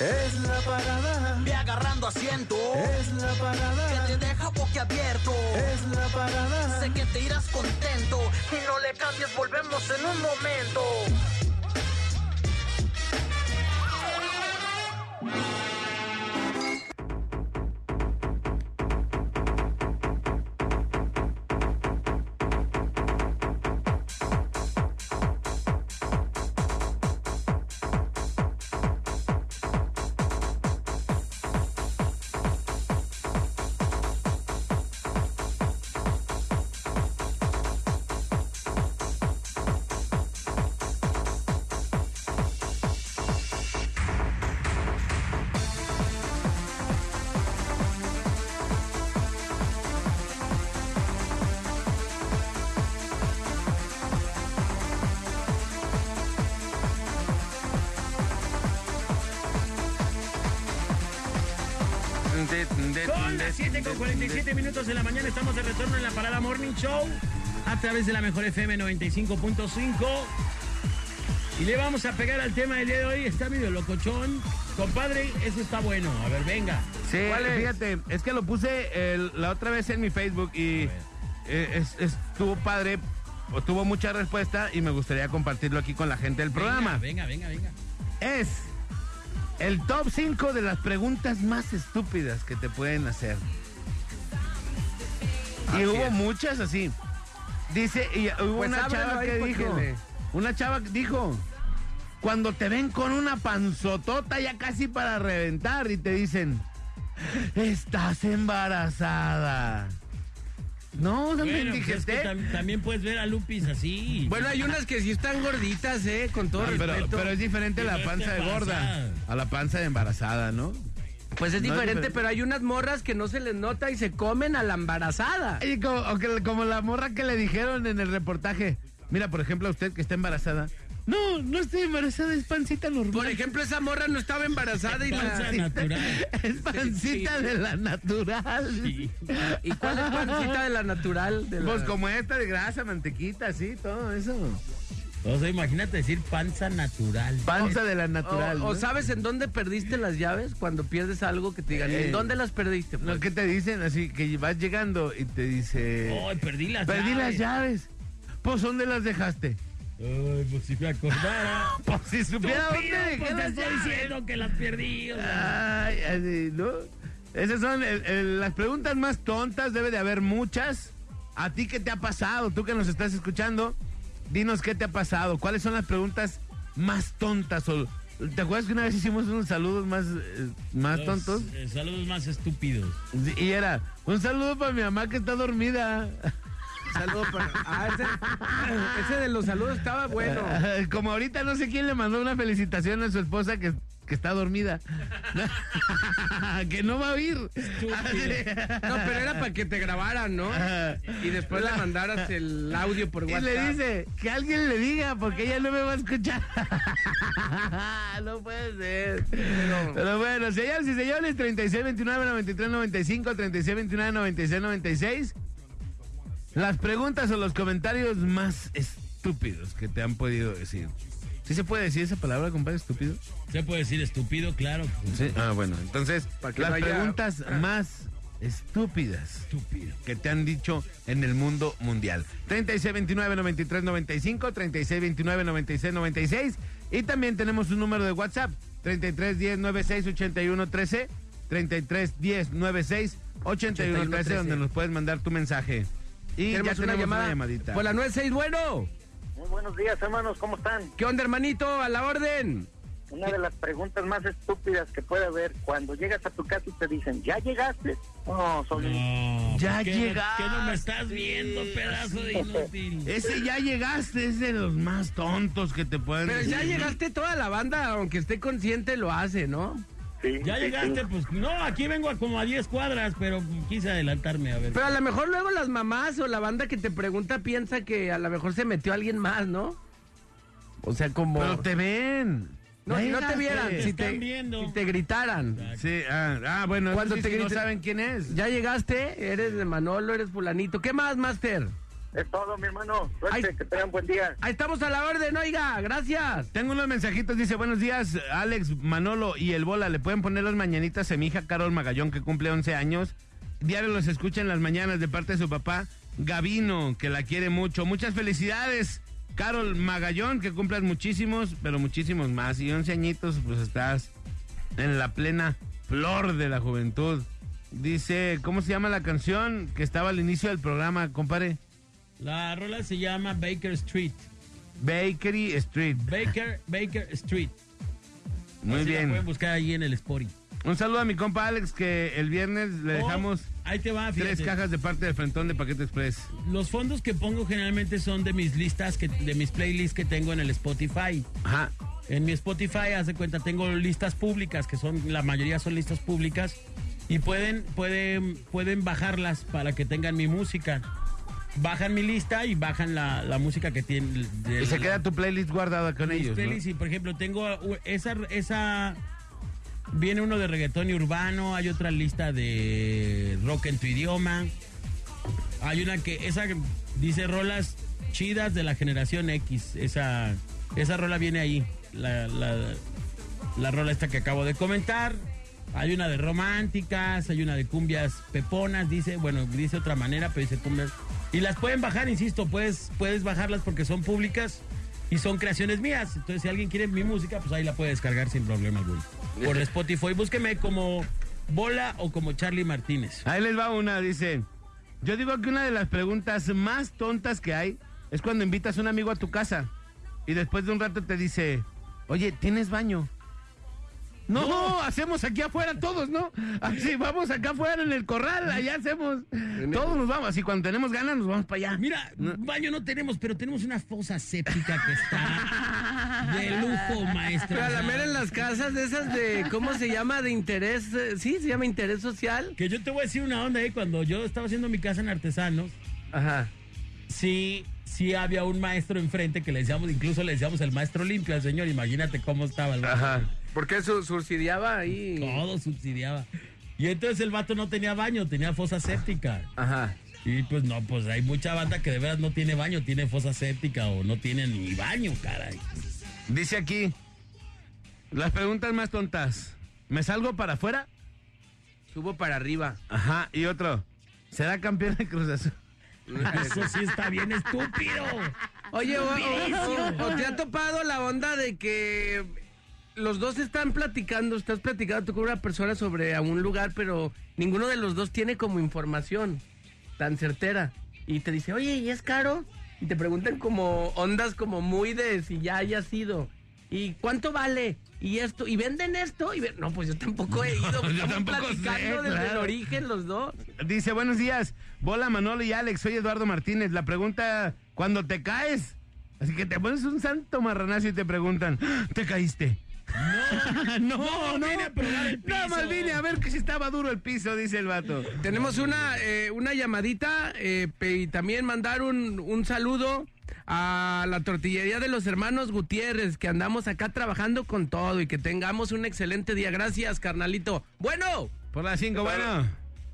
S3: Es la parada,
S2: Ve agarrando asiento.
S3: es la
S2: Que
S3: parada,
S2: te deja boquiabierto.
S3: es la parada.
S2: Sé que te irás contento. Y no le cambies, volvemos en un momento.
S4: Show a través de la Mejor FM 95.5. Y le vamos a pegar al tema del día de hoy. Está medio locochón. Compadre, eso está bueno. A ver, venga.
S6: Sí, fíjate, es que lo puse la otra vez en mi Facebook y eh, es- estuvo padre, tuvo mucha respuesta y me gustaría compartirlo aquí con la gente del programa.
S4: Venga, venga, venga.
S6: Es el top 5 de las preguntas más estúpidas que te pueden hacer. Y
S5: Así
S6: hubo
S5: es.
S6: muchas así. Dice, y hubo
S5: Pues
S6: una chava que dijo,
S5: le-
S6: una chava que dijo, cuando te ven con una panzotota ya casi para reventar y te dicen, estás embarazada. No, no me
S4: Bueno, pues es que
S6: indigesté.
S4: tam- también puedes ver a Lupis así.
S5: Bueno, hay unas que sí están gorditas, ¿eh? Con todo
S6: pero,
S5: respeto.
S6: pero es diferente la
S4: Pero
S6: panza de gorda a la panza de embarazada, ¿no?
S5: Pues es
S6: No es
S5: diferente, pero hay unas morras que no se les nota y se comen a la embarazada.
S6: Y como, o que- como la morra que le dijeron en el reportaje. Mira, por ejemplo, a usted que está embarazada. No, no estoy embarazada, es pancita normal.
S5: Por ejemplo, esa morra no estaba embarazada y la...
S4: natural.
S6: es pancita
S5: Sí.
S6: de la natural.
S4: Sí.
S5: ¿Y cuál es pancita de la natural? De la-
S6: Pues como esta de grasa, mantequita, sí, todo eso.
S4: O sea, imagínate decir panza natural.
S6: Panza de la natural.
S5: o
S6: ¿no?
S5: sabes en dónde perdiste las llaves cuando pierdes algo que te digan,
S6: Eh,
S5: ¿en dónde las perdiste?
S6: No,
S5: Pues,
S6: ¿qué te dicen? Así que vas llegando y te dice...
S4: Ay, perdí las
S6: Perdí
S4: llaves.
S6: las llaves. Pues ¿dónde las dejaste?
S4: Ay, pues si me acordara.
S6: Pues si supiera dónde
S4: Estúpido,
S6: dejé
S4: pues te
S6: las
S4: estoy
S6: llaves.
S4: diciendo que las perdí. o sea.
S6: Ay, así, ¿no? Esas son el- el- las preguntas más tontas, debe de haber muchas. ¿A ti qué te ha pasado? Tú que nos estás escuchando, dinos qué te ha pasado. ¿Cuáles son las preguntas más tontas? O, ¿Te acuerdas que una vez hicimos unos saludos más, eh, más
S4: Los,
S6: tontos?
S4: eh, saludos más estúpidos.
S6: Y era, un saludo para mi mamá que está dormida.
S5: saludo para... Ah, ese, ese de los saludos estaba bueno.
S6: Como ahorita no sé quién le mandó una felicitación a su esposa que, que está dormida. que no va a oír.
S5: No, pero era para que te grabaran, ¿no? Y después le mandaras el audio por
S6: Y
S5: WhatsApp.
S6: le dice, que alguien le diga, porque ella no me va a escuchar. no puede ser. Pero bueno, señores y señores, 36, 29, 93, 95, 36, 29, 96, 96. Las preguntas o los comentarios más estúpidos que te han podido decir. ¿Sí se puede decir esa palabra, compadre, estúpido?
S4: Se puede decir estúpido, claro.
S6: Sí. Ah, bueno, entonces,
S5: Para que
S6: las preguntas más estúpidas
S4: Estúpido.
S6: que te han dicho en el mundo mundial. 3629-9395, 3629-9696 y también tenemos un número de WhatsApp, 3310-968113, 3310-968113, donde nos puedes mandar tu mensaje. Y ya
S5: Tenemos
S6: tenemos una, llamadita.
S5: Por la 96, bueno.
S13: Muy buenos días, hermanos, ¿cómo están?
S5: ¿Qué onda, hermanito? A la orden.
S13: Una de las preguntas más estúpidas que puede haber cuando llegas a tu casa y te dicen, ¿ya llegaste? No, son...
S4: No,
S6: Ya
S4: ¿por qué no-
S6: llegaste.
S4: ¿Qué no me estás viendo, pedazo de inútil?
S6: Ese ya llegaste, es de los más tontos que te pueden
S5: Pero ya llegaste toda la banda, aunque esté consciente, lo hace, ¿no?
S13: Sí,
S4: Ya
S13: sí,
S4: llegaste,
S13: sí.
S4: pues no, aquí vengo a como a 10 cuadras, pero quise adelantarme a ver.
S5: Pero a lo mejor luego las mamás o la banda que te pregunta piensa que a lo mejor se metió alguien más, ¿no? O sea, como...
S6: Pero te ven.
S5: No, si no te vieran,
S4: Te
S5: si te,
S4: están viendo.
S5: si te gritaran.
S6: Sí, ah, ah, bueno,
S5: Cuando te
S6: si no
S5: griten-
S6: saben quién es.
S5: Ya llegaste, eres de Manolo, eres fulanito. ¿Qué más, Master?
S13: Es todo, mi hermano. Suerte,
S5: Ay.
S13: que tengan buen día.
S5: Ahí estamos a la orden, oiga, gracias.
S6: Tengo unos mensajitos, dice, buenos días, Alex, Manolo y el Bola, ¿le pueden poner las mañanitas a mi hija Carol Magallón, que cumple 11 años? Diario los escucha en las mañanas de parte de su papá, Gavino, que la quiere mucho. Muchas felicidades, Carol Magallón, que cumplas muchísimos, pero muchísimos más. Y 11 añitos, pues estás en la plena flor de la juventud. Dice, ¿cómo se llama la canción que estaba al inicio del programa, compadre?
S4: La rola se llama Baker Street.
S6: Bakery Street.
S4: Baker, Baker Street.
S6: Muy
S4: Así la
S6: bien.
S4: pueden buscar ahí en el Spory.
S6: Un saludo a mi compa Alex, que el viernes le
S4: Oh,
S6: dejamos
S4: ahí te va, fíjate.
S6: tres cajas de parte del Frentón de Paquete Express.
S4: Los fondos que pongo generalmente son de mis listas, que, de mis playlists que tengo en el Spotify.
S6: Ajá.
S4: En mi Spotify, haz de cuenta, tengo listas públicas, que son, la mayoría son listas públicas, y pueden, pueden, pueden bajarlas para que tengan mi música. Bajan mi lista y bajan la, la música que tienen.
S6: Y se queda tu playlist guardada con ellos,
S4: y por ejemplo, tengo esa, esa. Viene uno de reggaetón y urbano, hay otra lista de rock en tu idioma. Hay una que, esa dice rolas chidas de la generación X. Esa, esa rola viene ahí. La, la, la rola esta que acabo de comentar. Hay una de románticas, hay una de cumbias peponas, dice, bueno, dice otra manera, pero dice cumbias. Y las pueden bajar, insisto, puedes, puedes bajarlas porque son públicas y son creaciones mías. Entonces, si alguien quiere mi música, pues ahí la puede descargar sin problema alguno. Por Spotify, búsqueme como Bola o como Charlie Martínez.
S6: Ahí les va una, dice. Yo digo que una de las preguntas más tontas que hay es cuando invitas a un amigo a tu casa y después de un rato te dice, oye, ¿tienes baño? No, hacemos aquí afuera todos, ¿no? Así, vamos acá afuera en el corral, allá hacemos. Todos nos vamos, así cuando tenemos ganas nos vamos para allá.
S4: Mira, baño no tenemos, pero tenemos una fosa séptica que está de lujo, maestro.
S5: Pero a la mera en las casas de esas de, ¿cómo se llama? De interés, eh, sí, se llama interés social.
S4: Que yo te voy a decir una onda ahí, cuando yo estaba haciendo mi casa en Artesanos,
S5: Ajá.
S4: sí, sí había un maestro enfrente que le decíamos, incluso le decíamos el maestro limpio al señor, imagínate cómo estaba el vato.
S5: Ajá. ¿Por qué su- subsidiaba ahí?
S4: Todo subsidiaba. Y entonces el vato no tenía baño, tenía fosa séptica.
S5: Ajá.
S4: Y pues no, pues hay mucha banda que de verdad no tiene baño, tiene fosa séptica o no tiene ni baño, caray.
S6: Dice aquí, las preguntas más tontas. ¿Me salgo para afuera?
S5: Subo para arriba.
S6: Ajá, y otro, ¿será campeón de Cruz Azul?
S4: Eso sí está bien estúpido.
S5: Oye, o, o- o- o te ha topado la onda de que los dos están platicando, estás platicando tú con una persona sobre a un lugar, pero ninguno de los dos tiene como información tan certera. Y te dice, oye, ¿y es caro? Y te preguntan como ondas como muy de si ya haya sido. ¿Y cuánto vale? Y esto, y venden esto, y ven- no, pues yo tampoco he ido.
S6: Yo sé,
S5: platicando desde el origen los dos.
S6: Dice, buenos días, Bola, Manolo y Alex, soy Eduardo Martínez. La pregunta, ¿cuándo te caes? Así que te pones un santo marranazo y te preguntan, ¿te caíste? No, no, no.
S4: vine a probar el
S6: Nada más
S4: piso.
S6: vine a ver que si estaba duro el piso, dice el vato.
S5: Tenemos una, eh, una llamadita eh, pe- y también mandar un, un saludo a la tortillería de los hermanos Gutiérrez, que andamos acá trabajando con todo y que tengamos un excelente día. Gracias, carnalito. Bueno,
S6: Por las cinco, bueno.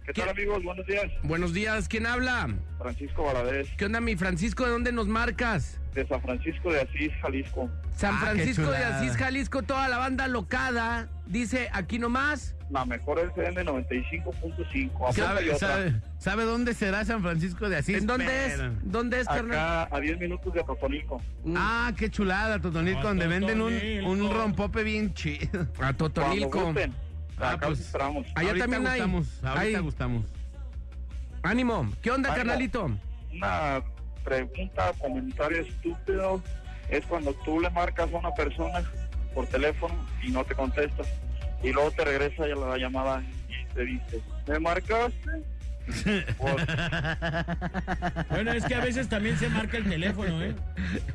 S12: ¿Qué tal amigos? Buenos días.
S5: buenos días. ¿Quién habla?
S12: Francisco Valadez,
S5: ¿Qué onda, mi Francisco? ¿De dónde nos marcas?
S12: De San Francisco de Asís, Jalisco.
S5: San
S6: Ah,
S5: Francisco de. Asís, Jalisco, toda la banda locada. Dice, aquí nomás,
S12: la mejor FM 95.5.
S6: ¿Sabe, sabe, sabe dónde será San Francisco de Asís?
S5: ¿En dónde es? ¿Dónde es, carnal?
S12: Acá a 10 minutos de Totonico.
S6: Ah, qué chulada, Totonilco, donde venden un, un rompope bien chido.
S5: A
S12: gusten.
S6: Ah,
S12: Acá
S6: pues,
S12: los esperamos.
S5: Allá
S6: ahorita
S5: también hay-
S6: gustamos, ahorita
S5: hay-
S6: gustamos.
S5: Ánimo. ¿Qué onda,
S12: Ánimo.
S5: carnalito?
S12: Una pregunta, comentario estúpido es cuando tú le marcas a una persona por teléfono y no te contestas. Y luego te regresa ya la llamada y te dice, ¿me marcaste?
S4: Bueno, es que a veces también se marca el teléfono, ¿eh?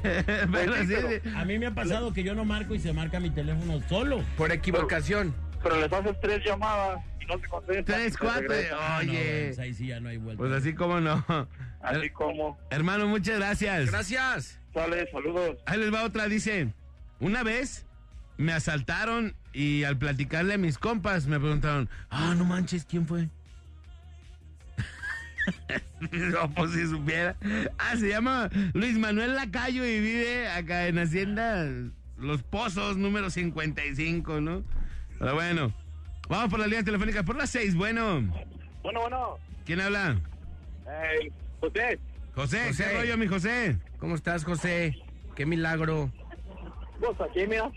S6: Pero
S12: sí, pero-.
S4: A mí me ha pasado que yo no marco y se marca mi teléfono solo.
S5: Por equivocación.
S12: pero les haces tres llamadas no te contestan.
S6: Tres,
S12: te
S6: cuatro.
S12: regresan.
S4: Ah, no,
S6: Oye,
S4: pues ahí sí ya no hay vuelta.
S6: pues así como no.
S12: Así como,
S6: Hermano, muchas gracias.
S5: Gracias.
S12: sale, saludos.
S6: Ahí les va otra, dice, una vez me asaltaron y al platicarle a mis compas me preguntaron, ah, no manches, ¿quién fue? no, pues si supiera. Ah, se llama Luis Manuel Lacayo y vive acá en Hacienda Los Pozos, número 55, ¿no? Pero bueno, vamos por la línea telefónica por las seis, bueno.
S12: Bueno, bueno.
S6: ¿Quién habla?
S12: Eh, José,
S6: José,
S5: José.
S6: ¿qué rollo, mi José?
S5: ¿Cómo estás, José? Qué milagro.
S12: pues aquí, mira.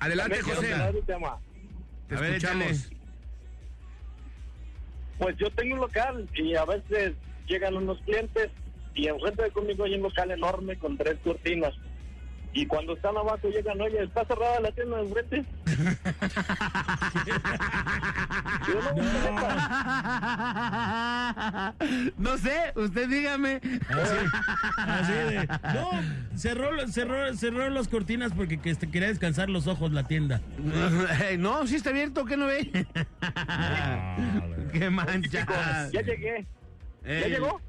S5: Adelante,
S12: También
S5: José.
S12: tema.
S5: Te
S6: A ver,
S5: escuchamos.
S6: échale.
S12: Pues yo tengo un local y a veces llegan unos clientes y enfrente de conmigo hay un local enorme con tres cortinas. Y cuando están abajo llegan, oye, ¿está cerrada la tienda de enfrente? No,
S6: No sé, usted dígame.
S4: Así de, no, cerró, cerró, cerró las cortinas porque que este, quería descansar los ojos la tienda.
S6: No, sí está abierto, ¿qué no ve? Qué mancha.
S12: ya llegué. ¿Ya llegó?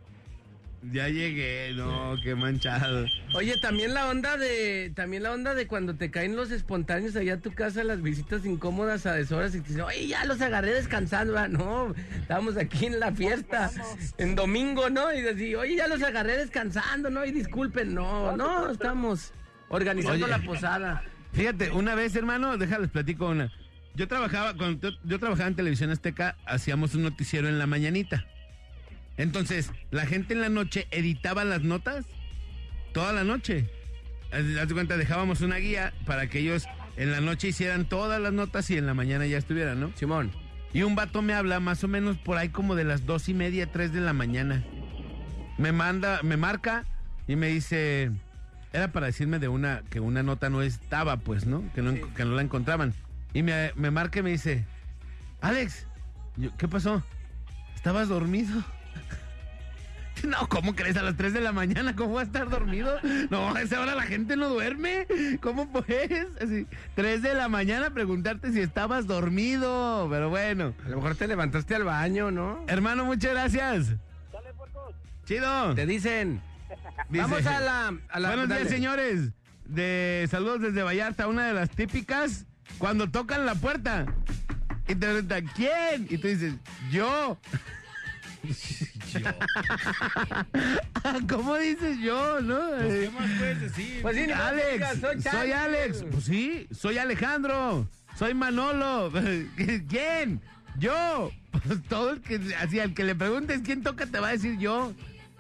S6: Ya llegué, no, qué manchado.
S5: Oye, también la onda de, también la onda de cuando te caen los espontáneos allá a tu casa, las visitas incómodas a deshoras y te dicen, oye, ya los agarré descansando, ¿verdad? no, estábamos aquí en la fiesta, en domingo, ¿no? Y decir, oye, ya los agarré descansando, ¿no? Y disculpen, no, no, estamos organizando
S6: Oye.
S5: la posada.
S6: Fíjate, una vez, hermano, déjales platico una. Yo trabajaba, cuando yo, yo trabajaba en Televisión Azteca, hacíamos un noticiero en la mañanita. Entonces, la gente en la noche editaba las notas toda la noche. Haz de cuenta, dejábamos una guía para que ellos en la noche hicieran todas las notas y en la mañana ya estuvieran, ¿no?
S5: Simón.
S6: Y un vato me habla más o menos por ahí como de las dos y media, tres de la mañana. Me manda, me marca y me dice, era para decirme de una, que una nota no estaba, pues, ¿no? Que no, que no la encontraban. Y me, me marca y me dice, Alex, yo, ¿qué pasó? ¿Estabas dormido? No, ¿cómo crees? A las 3 de la mañana, ¿cómo va a estar dormido? No, a esa hora la gente no duerme. ¿Cómo pues? Así, 3 de la mañana preguntarte si estabas dormido. Pero bueno.
S5: A lo mejor te levantaste al baño, ¿no?
S6: Hermano, muchas gracias. Chido.
S5: Te dicen,
S6: Dice,
S5: vamos a la... A la
S6: Buenos días,
S5: dale.
S6: señores. De saludos desde Vallarta, una de las típicas, cuando tocan la puerta. Y te preguntan, ¿quién? Y tú dices, yo. ¿Cómo dices yo, no?
S4: ¿Qué más puedes decir?
S5: Pues sí,
S6: Alex, soy,
S5: Charlie.
S6: Alex. Pues sí, soy Alejandro. Soy Manolo. ¿Quién? Yo. Pues todo el que, así, al que le preguntes quién toca te va a decir yo.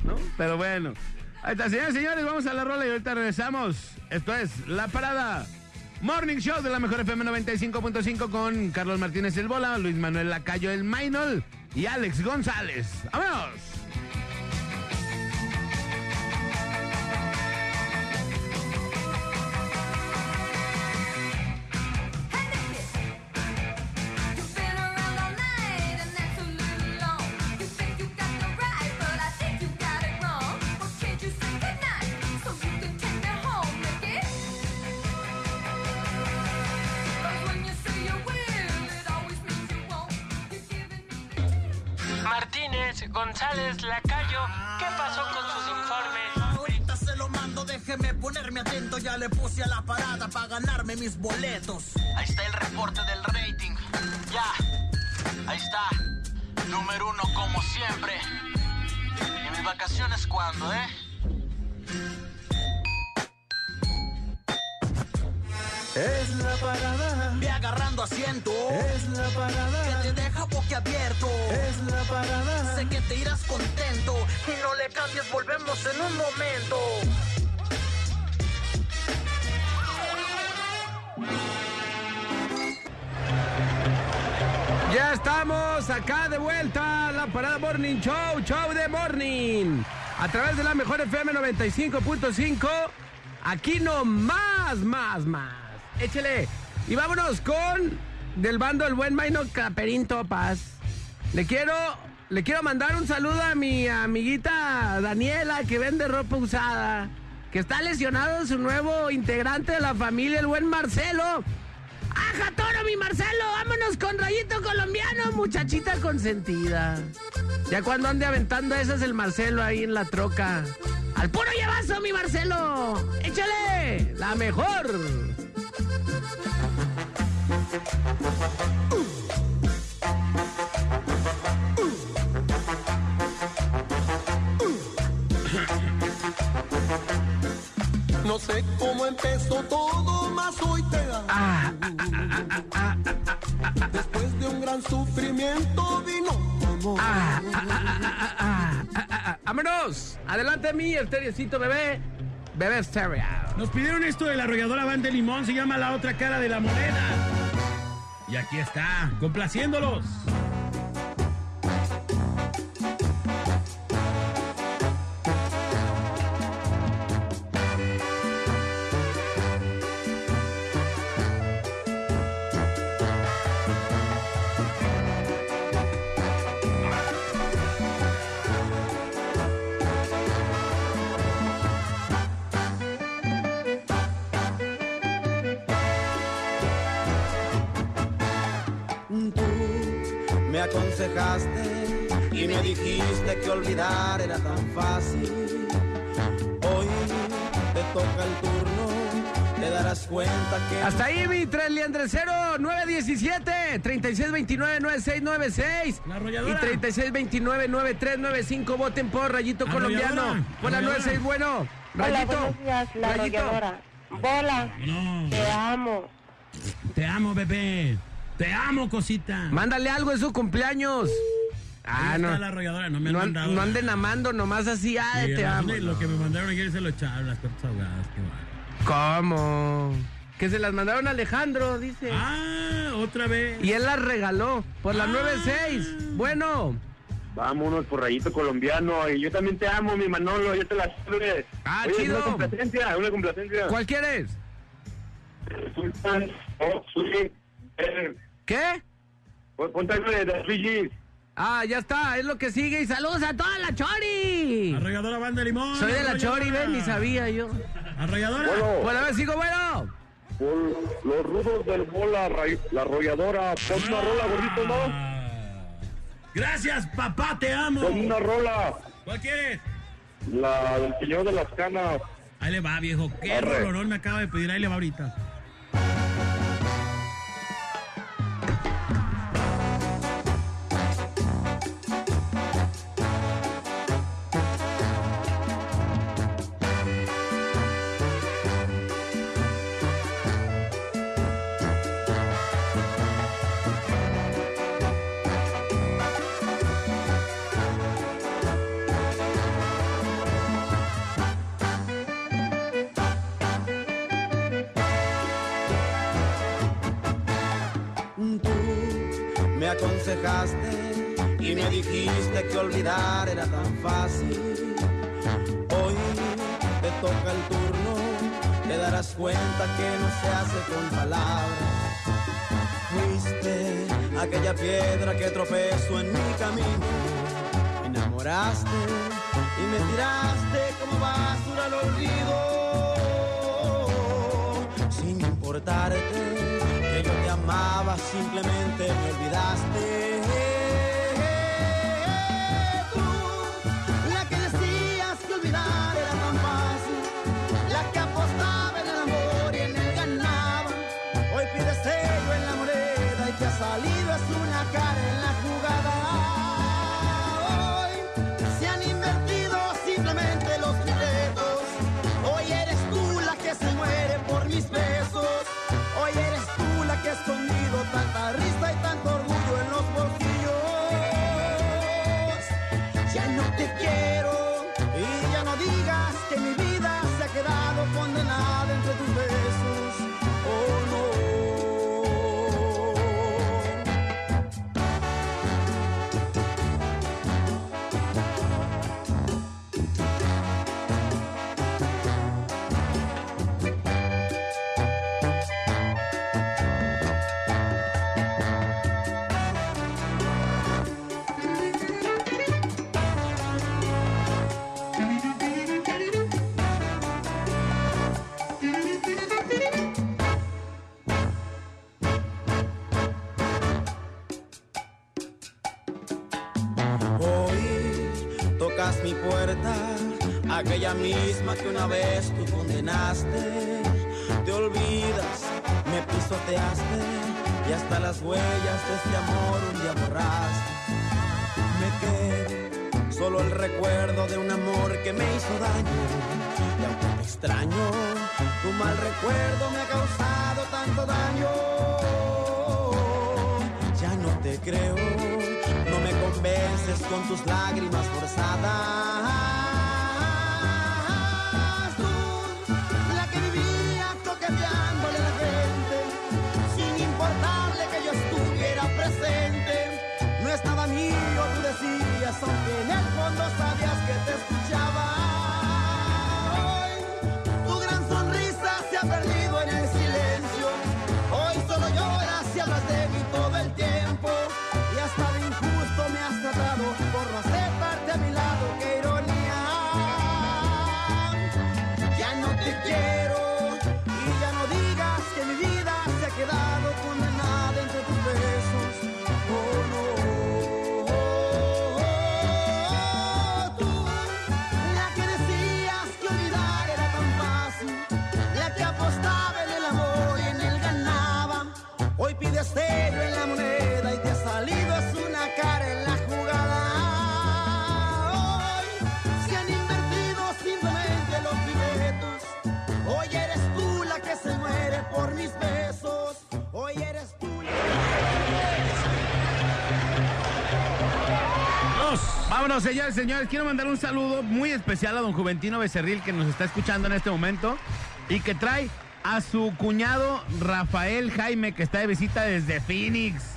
S6: ¿No? Pero bueno. Ahí está, señores señores, vamos a la rola y ahorita regresamos. Esto es La Parada. Morning Show de la Mejor FM 95.5 con Carlos Martínez el Bola, Luis Manuel Lacayo el Mainol y Alex González. ¡Vámonos!
S2: Para ganarme mis boletos. Ahí está el reporte del rating. Ya, ahí está. Número uno como siempre. ¿Y mis vacaciones cuándo, eh?
S14: Es la parada.
S2: Ve agarrando asiento.
S14: Es la parada.
S2: Que te deja boquiabierto.
S14: Es la parada.
S2: Sé que te irás contento. Y no le cambies, volvemos en un momento.
S5: Estamos acá de vuelta, la Parada Morning Show, Show de Morning. A través de la mejor FM 95.5. Aquí no más, más, más. Échele. Y vámonos con del bando el buen Maino Caperín Topas. Le quiero, le quiero mandar un saludo a mi amiguita Daniela que vende ropa usada. Que está lesionado su nuevo integrante de la familia, el buen Marcelo. ¡Aja toro, mi Marcelo! ¡Vámonos con rayito colombiano, muchachita consentida! Ya cuando ande aventando esas el Marcelo ahí en la troca. ¡Al puro llevazo, mi Marcelo! ¡Échale! ¡La mejor!
S14: No sé cómo empezó todo, más hoy te amo. Después de un gran sufrimiento vino tu amor.
S5: ¡Vámonos! Adelante, mi esteriecito bebé. Bebé estéreo.
S4: Nos pidieron esto de la arrolladora Van de Limón, se llama La Otra Cara de la Moneda. Y aquí está, complaciéndolos.
S14: Dijiste que olvidar era tan fácil. Hoy te toca el turno, te darás cuenta que...
S5: Hasta ahí, mi tres liendrecero 917 3629 9696
S4: La
S5: y
S4: arrolladora.
S5: 3629 9395 voten por Rayito
S4: Arrolladora,
S5: Colombiano.
S4: Arrolladora.
S5: 96, bueno.
S15: Hola,
S5: Rayito.
S15: días, la
S5: Rayito.
S15: Bola,
S4: No,
S15: te amo.
S4: te amo, bebé. Te amo, cosita.
S5: Mándale algo en su cumpleaños. Ah, no.
S4: la arrolladora, no me han
S5: No, an-
S4: mandado.
S5: no anden amando nomás así, ah,
S4: Sí,
S5: te
S4: no,
S5: amo.
S4: Lo que me mandaron ayer se lo echaron, las tortas ahogadas, qué mal.
S5: ¿Cómo? Que se las mandaron a Alejandro, dice.
S4: Ah, otra vez.
S5: Y él las regaló por las
S4: Ah.
S5: 9.6. Bueno.
S12: Vámonos por rayito colombiano. Y yo también te amo, mi Manolo. Yo te la sirve.
S5: Ah,
S12: Oye,
S5: chido.
S12: Una complacencia, una complacencia.
S5: ¿Cuál quieres?
S12: Sultan, oh,
S5: ¿Qué?
S12: pon- Ponte algo de Gs.
S5: Ah, ya está, es lo que sigue. Y saludos a toda la Chori.
S4: Arrolladora Van de Limón.
S5: Soy de la Chori, ven, ni sabía yo.
S4: Arrolladora.
S5: Bueno, a ver, sigo bueno.
S12: Por los rudos del bola, la arrolladora. Pon una rola, gordito, ¿no?
S4: Ah. Gracias, papá, te amo.
S12: Pon una rola.
S4: ¿Cuál quieres?
S12: La del señor de las canas.
S4: Ahí le va, viejo. Qué
S12: Arre.
S4: rolonón me acaba de pedir. Ahí le va ahorita.
S14: Aconsejaste y me dijiste que olvidar era tan fácil. Hoy te toca el turno, te darás cuenta que no se hace con palabras. Fuiste aquella piedra que tropezó en mi camino. Enamoraste y me tiraste como basura al olvido. Sin importarte amaba, simplemente me olvidaste. Tú, la que decías que olvidar era tan fácil, la que apostaba en el amor y en el ganaba. Hoy pides sello en la moneda y que ha salido es una cara en la jugada. Hoy se han invertido simplemente los libretos. Hoy eres tú la que se muere por mis besos sonido, tanta risa y tanto orgullo en los bolsillos. Ya no te quiero y ya no digas. Una vez tú condenaste. Te olvidas, me pisoteaste y hasta las huellas de este amor un día borraste. Me quedo solo el recuerdo de un amor que me hizo daño. Y aunque te extraño, tu mal recuerdo me ha causado tanto daño. Ya no te creo, no me convences con tus lágrimas forzadas. Estaba mío, tú decías, aunque en el fondo sabías que te escuchaba. Hoy, tu gran sonrisa se ha perdido en el silencio. Hoy solo lloras y hablas de mí todo el tiempo. Y hasta de injusto me has tratado por no
S6: Vámonos, señores, señores. Quiero mandar un saludo muy especial a don Juventino Becerril que nos está escuchando en este momento y que trae a su cuñado Rafael Jaime que está de visita desde Phoenix.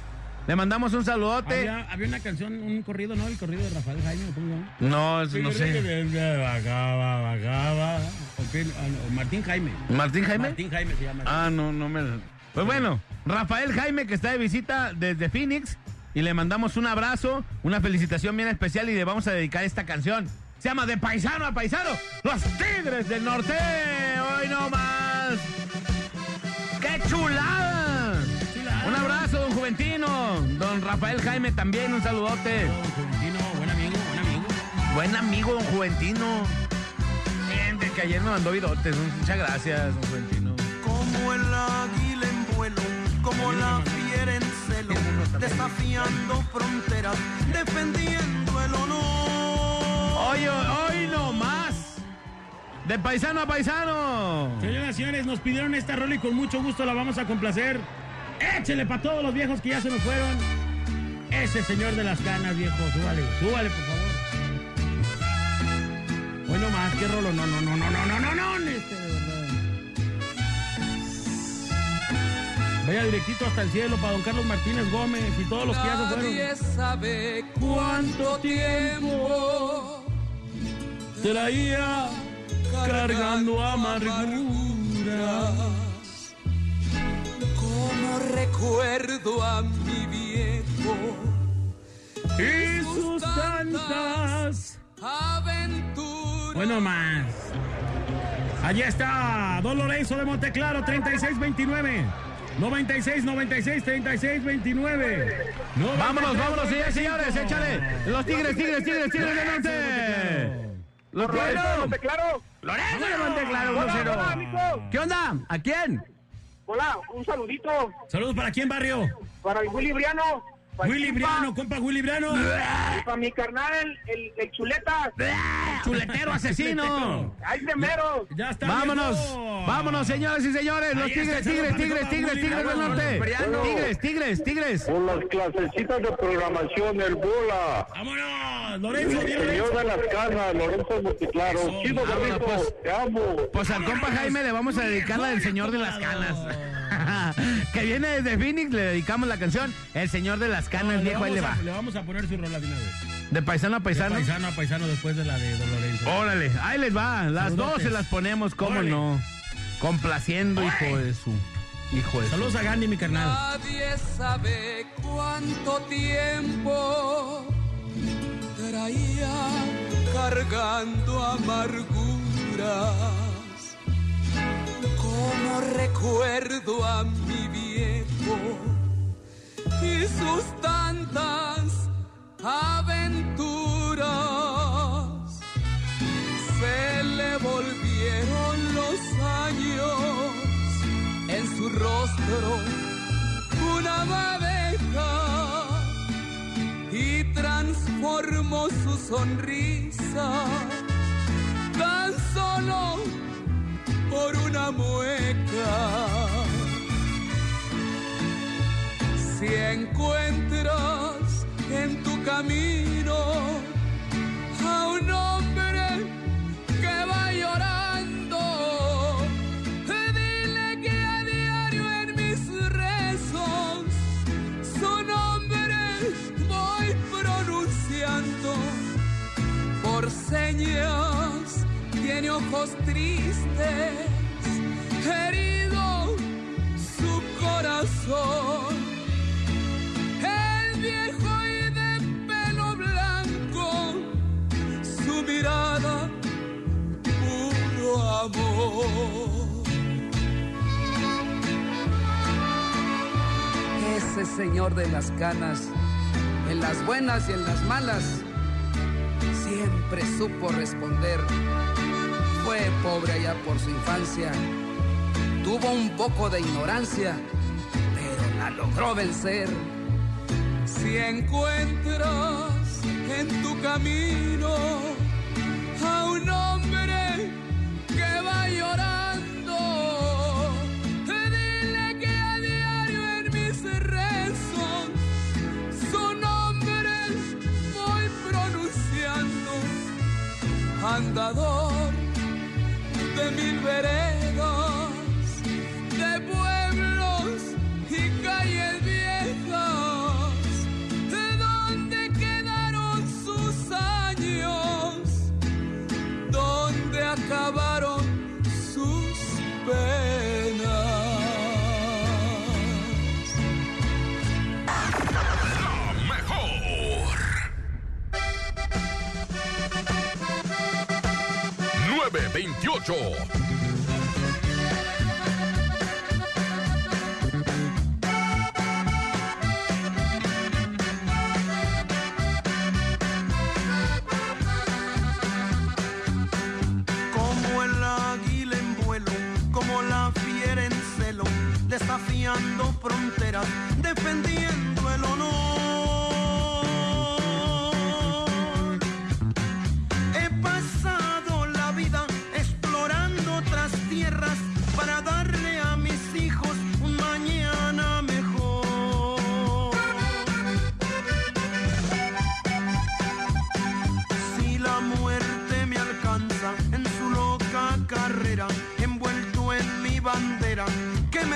S6: Le mandamos un saludote.
S4: Había, había una canción, un corrido, ¿no? El corrido de Rafael Jaime, ¿cómo se llama?
S6: No, eso no sé.
S4: Bajaba, bajaba. Ok, ah, Martín Jaime.
S6: ¿Martín Jaime?
S4: Martín Jaime se llama.
S6: Ah, no, no me. Pues bueno, Rafael Jaime que está de visita desde Phoenix y le mandamos un abrazo, una felicitación bien especial y le vamos a dedicar esta canción. Se llama De Paisano a Paisano, los Tigres del Norte. Hoy no más. ¡Qué chulada! Un abrazo, don Juventino. Don Rafael Jaime también, un saludote.
S4: Juventino, buen amigo, buen amigo.
S6: Buen amigo, don Juventino. Bien, de que ayer me mandó vidotes. Muchas gracias, don Juventino.
S14: Como el águila en vuelo, como la fiera en celo, desafiando fronteras, defendiendo el honor.
S6: Hoy, hoy no más. De paisano a paisano.
S4: Señoras y señores, nos pidieron esta rola y con mucho gusto la vamos a complacer. Échele para todos los viejos que ya se nos fueron. Ese señor de las canas, viejo. Súbale, súbale, por favor. Hoy no más, qué rolo. No, no, no, no, no, no, no, no. Este, de verdad. Vaya directito hasta el cielo para don Carlos Martínez Gómez y todos los que ya se fueron.
S7: Nadie sabe cuánto tiempo
S4: Traía cargando amarguras.
S7: Como recuerdo a mi viejo
S4: Y sus tantas.
S7: aventuras.
S4: Bueno, más. Allí está Don Lorenzo de Monteclaro, 3629. 96, 96, 36, 29.
S6: Vámonos, vámonos, señores, señores, échale. Los tigres, tigres, tigres, tigres del norte. Los. Lorenzo de Monteclaro, 1-0.
S16: hola, amigo.
S5: ¿Qué onda? ¿A quién?
S16: Hola, un saludito
S4: Saludos para quién, barrio.
S16: para el Willy Briano. Para
S4: Willy
S16: el
S4: Briano, compa Willy Briano.
S16: y para mi carnal, el, el Chuleta.
S6: Chuletero asesino.
S16: ¡Ay, de mero!
S4: Ya está.
S6: Vámonos,
S4: viejo.
S6: vámonos, señores y señores. Los tigres,
S4: el
S6: tigres, tigres, tigres, tigres del norte. Tigres, tigres, tigres.
S12: Por las clasecitas de programación, el bola.
S4: Vámonos, Lorenzo, Lorenzo.
S12: Señor de las canas, Lorenzo Monticlaro.
S4: Eso,
S12: Chido,
S6: pues.
S12: te amo.
S6: Pues al compa Jaime le vamos a dedicar la del señor de las canas. que viene desde Phoenix, le dedicamos la canción El señor de las canas, viejo, ahí le va.
S4: vamos, a, le vamos a poner su rola de una vez.
S6: De paisano a
S4: De
S6: paisano.
S4: paisano a paisano después de la de Don Lorenzo.
S6: Órale, ahí les va. Las dos se las ponemos, cómo
S4: Órale.
S6: no. Complaciendo, hijo de su. Hijo de su.
S4: Saludos a Gandhi, mi carnal.
S7: Nadie sabe cuánto tiempo traía cargando amarguras. Como recuerdo a mi viejo y sus tantas aventuras. Se le volvieron los años en su rostro una abeja y transformó su sonrisa tan solo por una mueca. Si encuentras en tu camino tristes, herido su corazón. El viejo y de pelo blanco, su mirada, puro amor.
S17: Ese señor de las canas, en las buenas y en las malas, siempre supo responder. Pobre allá por su infancia, tuvo un poco de ignorancia, pero la logró vencer.
S7: Si encuentras en tu camino a un hombre que va llorando, dile que a diario en mis rezos su nombre voy pronunciando. Andador veredas, de pueblos y calles viejas, de dónde quedaron sus años, dónde acabaron sus penas.
S11: La mejor. 928.
S18: Como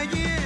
S18: me lleven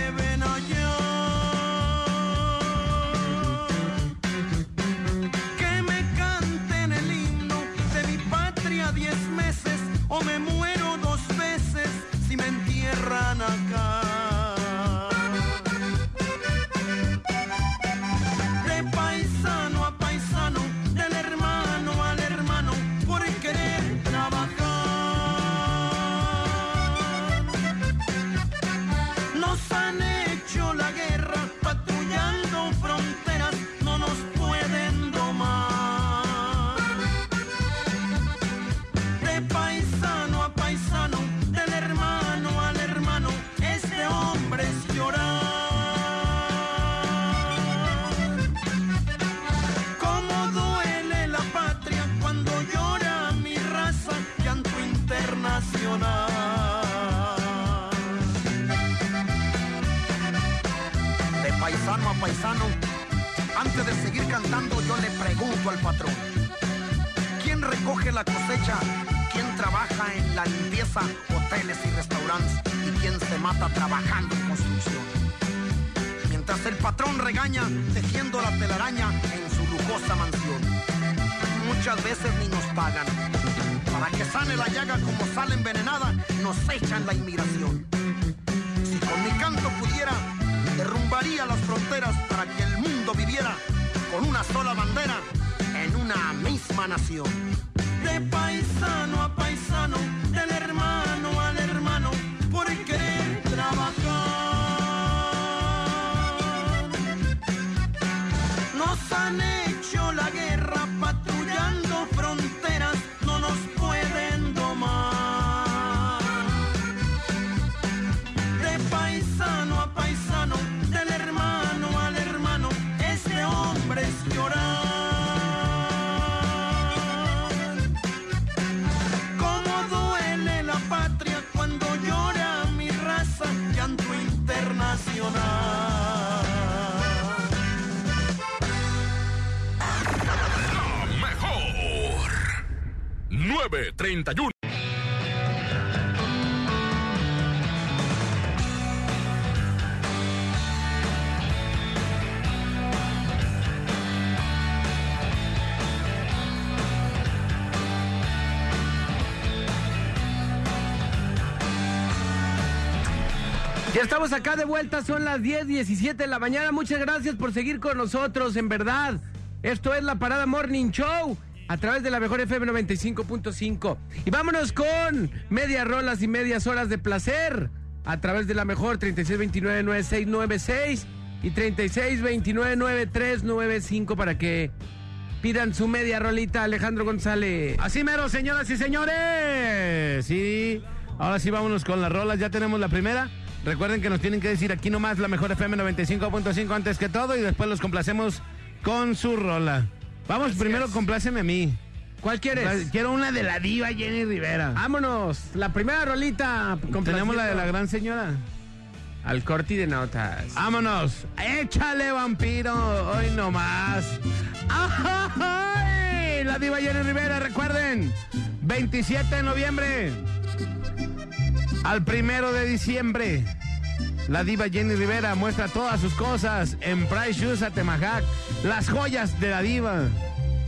S18: al patrón, ¿quién recoge la cosecha? ¿Quién trabaja en la limpieza, hoteles y restaurantes? ¿Y quién se mata trabajando en construcción? Mientras el patrón regaña tejiendo la telaraña en su lujosa mansión. Muchas veces ni nos pagan. Para que sane la llaga como sale envenenada, nos echan la inmigración. Si con mi canto pudiera, derrumbaría las fronteras para que el mundo viviera con una sola bandera una misma nación.
S11: 931.
S5: Ya estamos acá de vuelta, son las 10, 17 de la mañana. Muchas gracias por seguir con nosotros, en verdad. Esto es la Parada Morning Show a través de la mejor FM 95.5. Y vámonos con medias rolas y medias horas de placer a través de la mejor 3629-9696 y 3629-9395 para que pidan su media rolita, Alejandro González.
S6: Así mero, señoras y señores. Sí, ahora sí vámonos con las rolas. Ya tenemos la primera. Recuerden que nos tienen que decir aquí nomás la mejor FM 95.5 antes que todo y después los complacemos con su rola. Vamos, primero compláceme a mí.
S5: ¿Cuál quieres?
S6: Quiero una de la diva Jenny Rivera.
S5: Vámonos, la primera rolita.
S6: Tenemos la de la gran señora.
S5: Al corti de notas.
S6: Vámonos. Échale, vampiro. Hoy nomás. ¡Ay! La diva Jenny Rivera, recuerden. 27 de noviembre. Al primero de diciembre. La diva Jenny Rivera muestra todas sus cosas en Price Shoes Atemajac. Las joyas de la diva.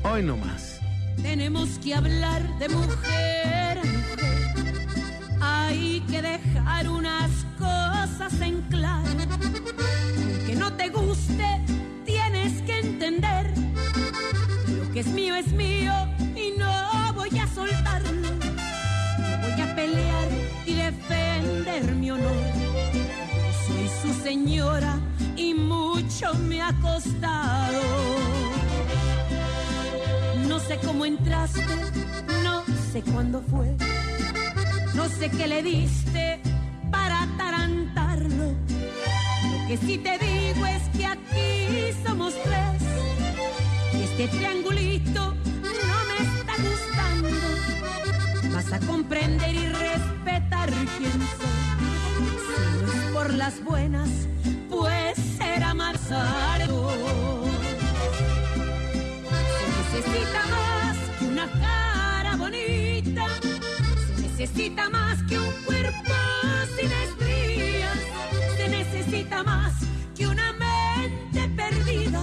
S6: Hoy nomás.
S19: Tenemos que hablar de mujer. Hay que dejar unas cosas en claro. Aunque no te guste, tienes que entender. que Lo que es mío es mío y no voy a soltarlo. No voy a pelear y defender mi honor. Señora y mucho me ha costado. No sé cómo entraste, no sé cuándo fue, no sé qué le diste para atarantarlo. Lo que sí te digo es que aquí somos tres y este triangulito no me está gustando. Vas a comprender y respetar quién soy. Por las buenas, pues será más largo. Se necesita más que una cara bonita. Se necesita más que un cuerpo sin estrías. Se necesita más que una mente perdida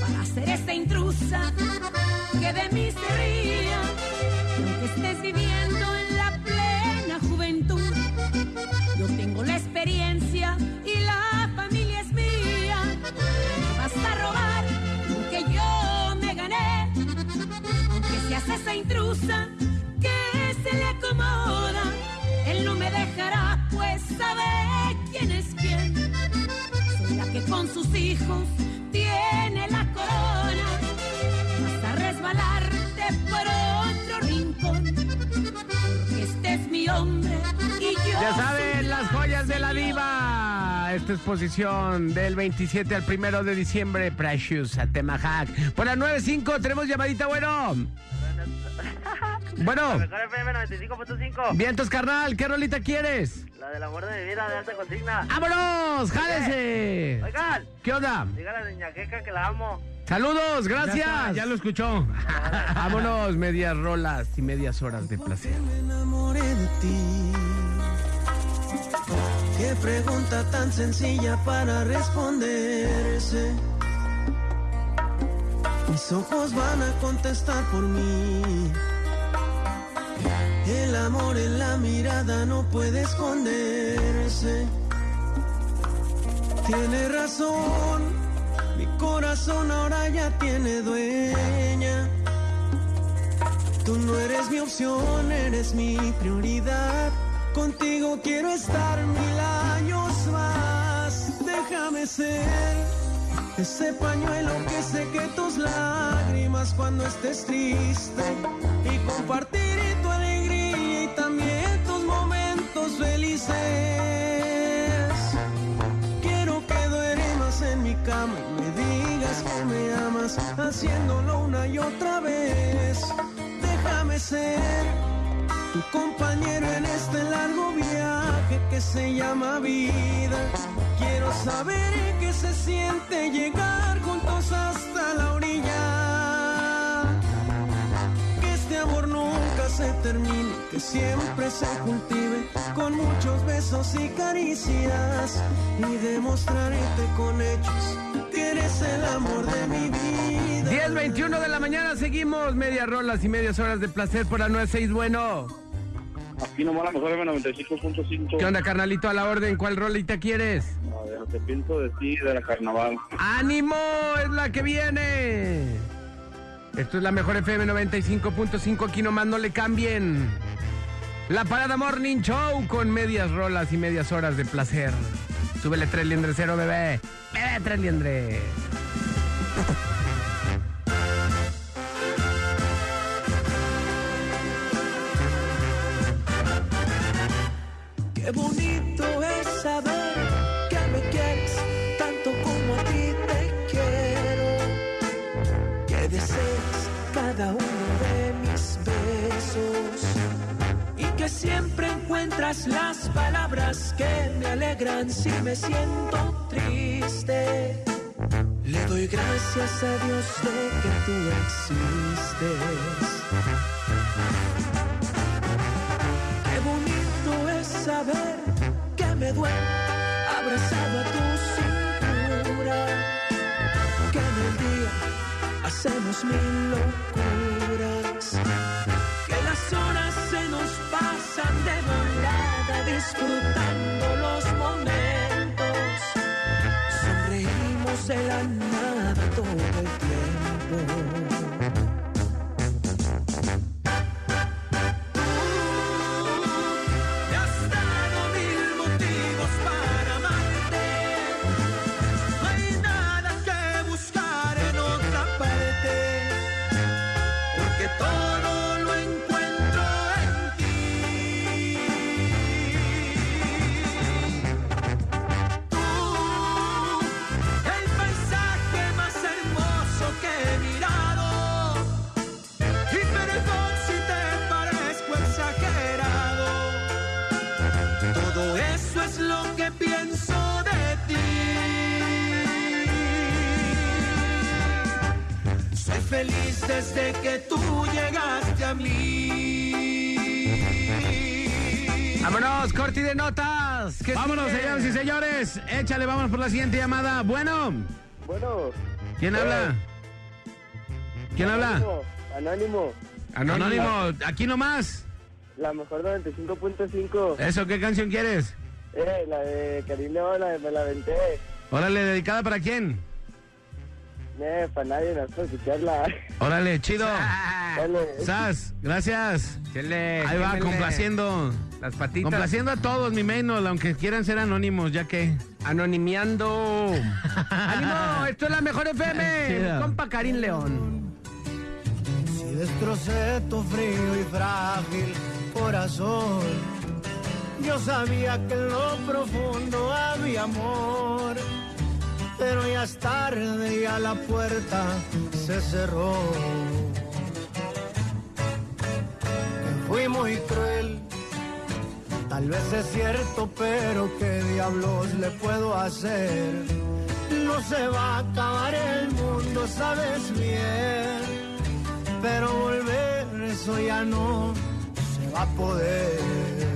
S19: para ser esta intrusa que de mí se. Intrusa que se le acomoda. Él no me dejará, pues sabe quién es quién. Soy la que con sus hijos tiene la corona. Vas a resbalarte por otro rincón. Este es mi hombre y yo.
S5: Ya saben, las joyas de la diva. Esta exposición del 27 al 1 de diciembre, Precious, Atemajac. Por las 9.5 tenemos llamadita, bueno. Bueno.
S20: La mejor FM 95.5.
S5: Vientos, carnal, ¿qué rolita quieres?
S20: La del amor de mi vida de alta consigna.
S5: ¡Vámonos! ¡Jálese!
S20: Oigan.
S5: ¿Qué onda?
S20: Dígale a la niña Queca que la amo.
S5: Saludos, gracias.
S6: Ya está, ya lo escuchó.
S5: Vámonos, medias rolas y medias horas de placer.
S21: me enamoré de ti. Qué pregunta tan sencilla para responderse. Mis ojos van a contestar por mí. El amor en la mirada no puede esconderse. Tiene razón, mi corazón ahora ya tiene dueña. Tú no eres mi opción, eres mi prioridad. Contigo quiero estar mil años más. Déjame ser ese pañuelo que seque tus lágrimas cuando estés triste y compartir tu alegría y también tus momentos felices. Quiero que duermas en mi cama y me digas que me amas, haciéndolo una y otra vez. Déjame ser tu compañero en este largo viaje que se llama vida. Quiero
S18: saber que se siente llegar juntos hasta la orilla. Que este amor nunca se termine, que siempre se cultive con muchos besos y caricias. Y demostrarte con hechos eres el amor de mi vida.
S5: 10.21 de la mañana seguimos. Medias rolas y medias horas de placer por la 96. Bueno.
S12: Aquí nomás la mejor M95.5.
S5: ¿Qué onda, carnalito? A la orden. ¿Cuál rolita quieres?
S12: A ver, te de ti, de la carnaval.
S5: ¡Ánimo! Es la que viene. Esto es la mejor FM 95.5. Aquí nomás no le cambien. La Parada Morning Show con medias rolas y medias horas de placer. Súbele tres liendres cero, bebé. Bebé, tres liendres.
S18: Qué bonito es saber que me quieres tanto como a ti te quiero. Que deseas cada uno de mis besos. Y que siempre encuentras las palabras que me alegran si me siento triste. Le doy gracias a Dios de que tú existes. Que me duele abrazado a tu cintura. Que en el día hacemos mil locuras. Que las horas se nos pasan de volada disfrutando los momentos. Sonreímos de la nada todo el tiempo. Feliz desde que tú llegaste a mí.
S5: Vámonos, corti de notas. ¿Qué
S6: Vámonos,
S5: sigue?
S6: señores y señores. Échale, vámonos por la siguiente llamada. Bueno,
S22: Bueno.
S6: ¿quién habla? ¿Quién habla?
S22: Anónimo.
S6: Anónimo, aquí nomás.
S22: La mejor 95.5.
S6: ¿Eso qué canción quieres?
S22: Eh, la de Karim León, la de Me la Venté.
S6: Órale, ¿dedicada para quién?
S22: Eh, para nadie, escucharla.
S6: Órale, chido.
S22: Dale.
S6: Sas, gracias. Ahí va, complaciendo.
S5: Las patitas.
S6: Complaciendo a todos, mi menos, aunque quieran ser anónimos, ya que.
S5: Anonimiando. ¡Ánimo! Esto es la mejor FM.
S6: Chido.
S5: Compa Karim León.
S18: Si destrocé tu frío y frágil corazón, yo sabía que en lo profundo había amor, pero ya es tarde y a la puerta se cerró. Fui muy cruel, tal vez es cierto, pero qué diablos le puedo hacer. No se va a acabar el mundo, sabes bien pero volver eso ya no se va a poder.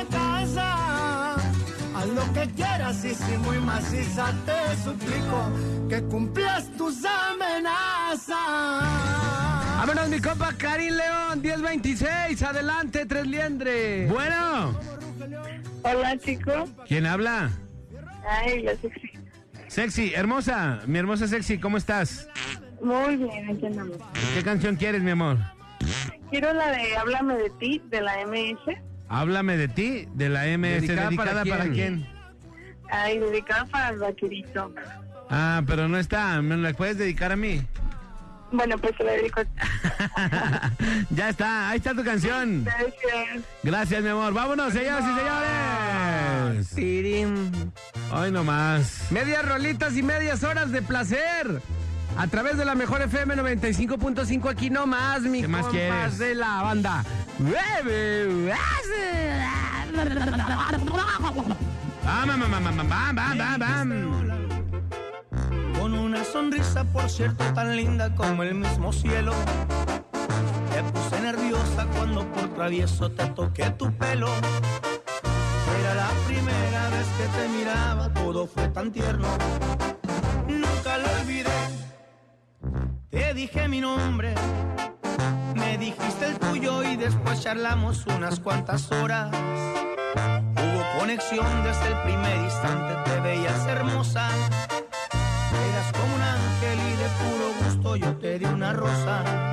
S18: esta casa. Haz lo que quieras y si muy maciza te suplico que cumplas tus amenazas.
S5: Vámonos, mi compa Karim León, 1026. Adelante, tres liendres.
S6: Bueno,
S23: Hola, chicos.
S6: ¿quién habla?
S23: Ay, la sexy.
S6: Sexy, hermosa, mi hermosa sexy, ¿cómo estás?
S23: Muy bien, aquí andamos.
S6: ¿Qué canción quieres, mi amor?
S23: Quiero la de Háblame de ti, de la MS.
S24: Háblame de ti, de la MS.
S5: ¿Dedicada
S24: ¿Dedicada,
S5: para
S24: para,
S5: quién?
S24: quién?
S23: Ay, dedicada para el vaquerito.
S24: Ah, pero no está. ¿Me la puedes dedicar a mí?
S23: Bueno, pues se la dedico.
S24: Ya está, ahí está tu canción.
S23: Gracias.
S24: Gracias, mi amor. Vámonos, señoras y señores.
S5: Tirim.
S24: Hoy nomás.
S5: Medias rolitas y medias horas de placer. A través de la mejor FM 95.5 aquí nomás, mi
S24: ¿Qué más
S5: compas
S24: quieres?
S5: de la banda.
S14: Con una sonrisa, por cierto, tan linda como el mismo cielo. Te puse nerviosa cuando por travieso te toqué tu pelo. Era la primera vez que te miraba, todo fue tan tierno. Nunca lo olvidé. Te dije mi nombre, me dijiste el tuyo y después charlamos unas cuantas horas. Hubo conexión desde el primer instante, te veías hermosa. Eras como un ángel y de puro gusto yo te di una rosa.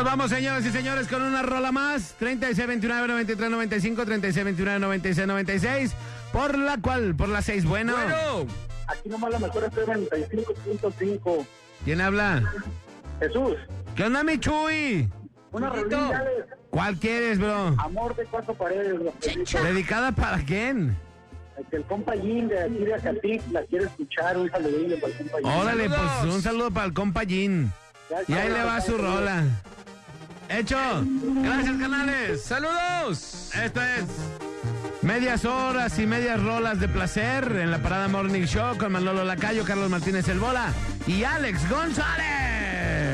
S24: Nos vamos, señoras y señores, con una rola más. 3629-9395, 3629-9696. Por la cual, por la 6. Bueno.
S12: Aquí nomás la mejor es 95.5.
S24: ¿Quién habla?
S12: Jesús.
S24: ¿Qué onda, mi Chuy?
S12: Una rolita
S24: ¿Cuál quieres, bro?
S12: amor de cuatro paredes.
S24: ¿Dedicada para quién?
S12: El compa Jim de aquí de Acatí la quiere escuchar. Un saludillo para el compa Jim.
S24: Órale, pues un saludo para el compa Jin. Y ahí le va su rola. Hecho. Gracias, canales.
S5: Saludos.
S24: Esto es medias horas y medias rolas de placer en la Parada Morning Show con Manolo Lacayo, Carlos Martínez El Bola y Alex González.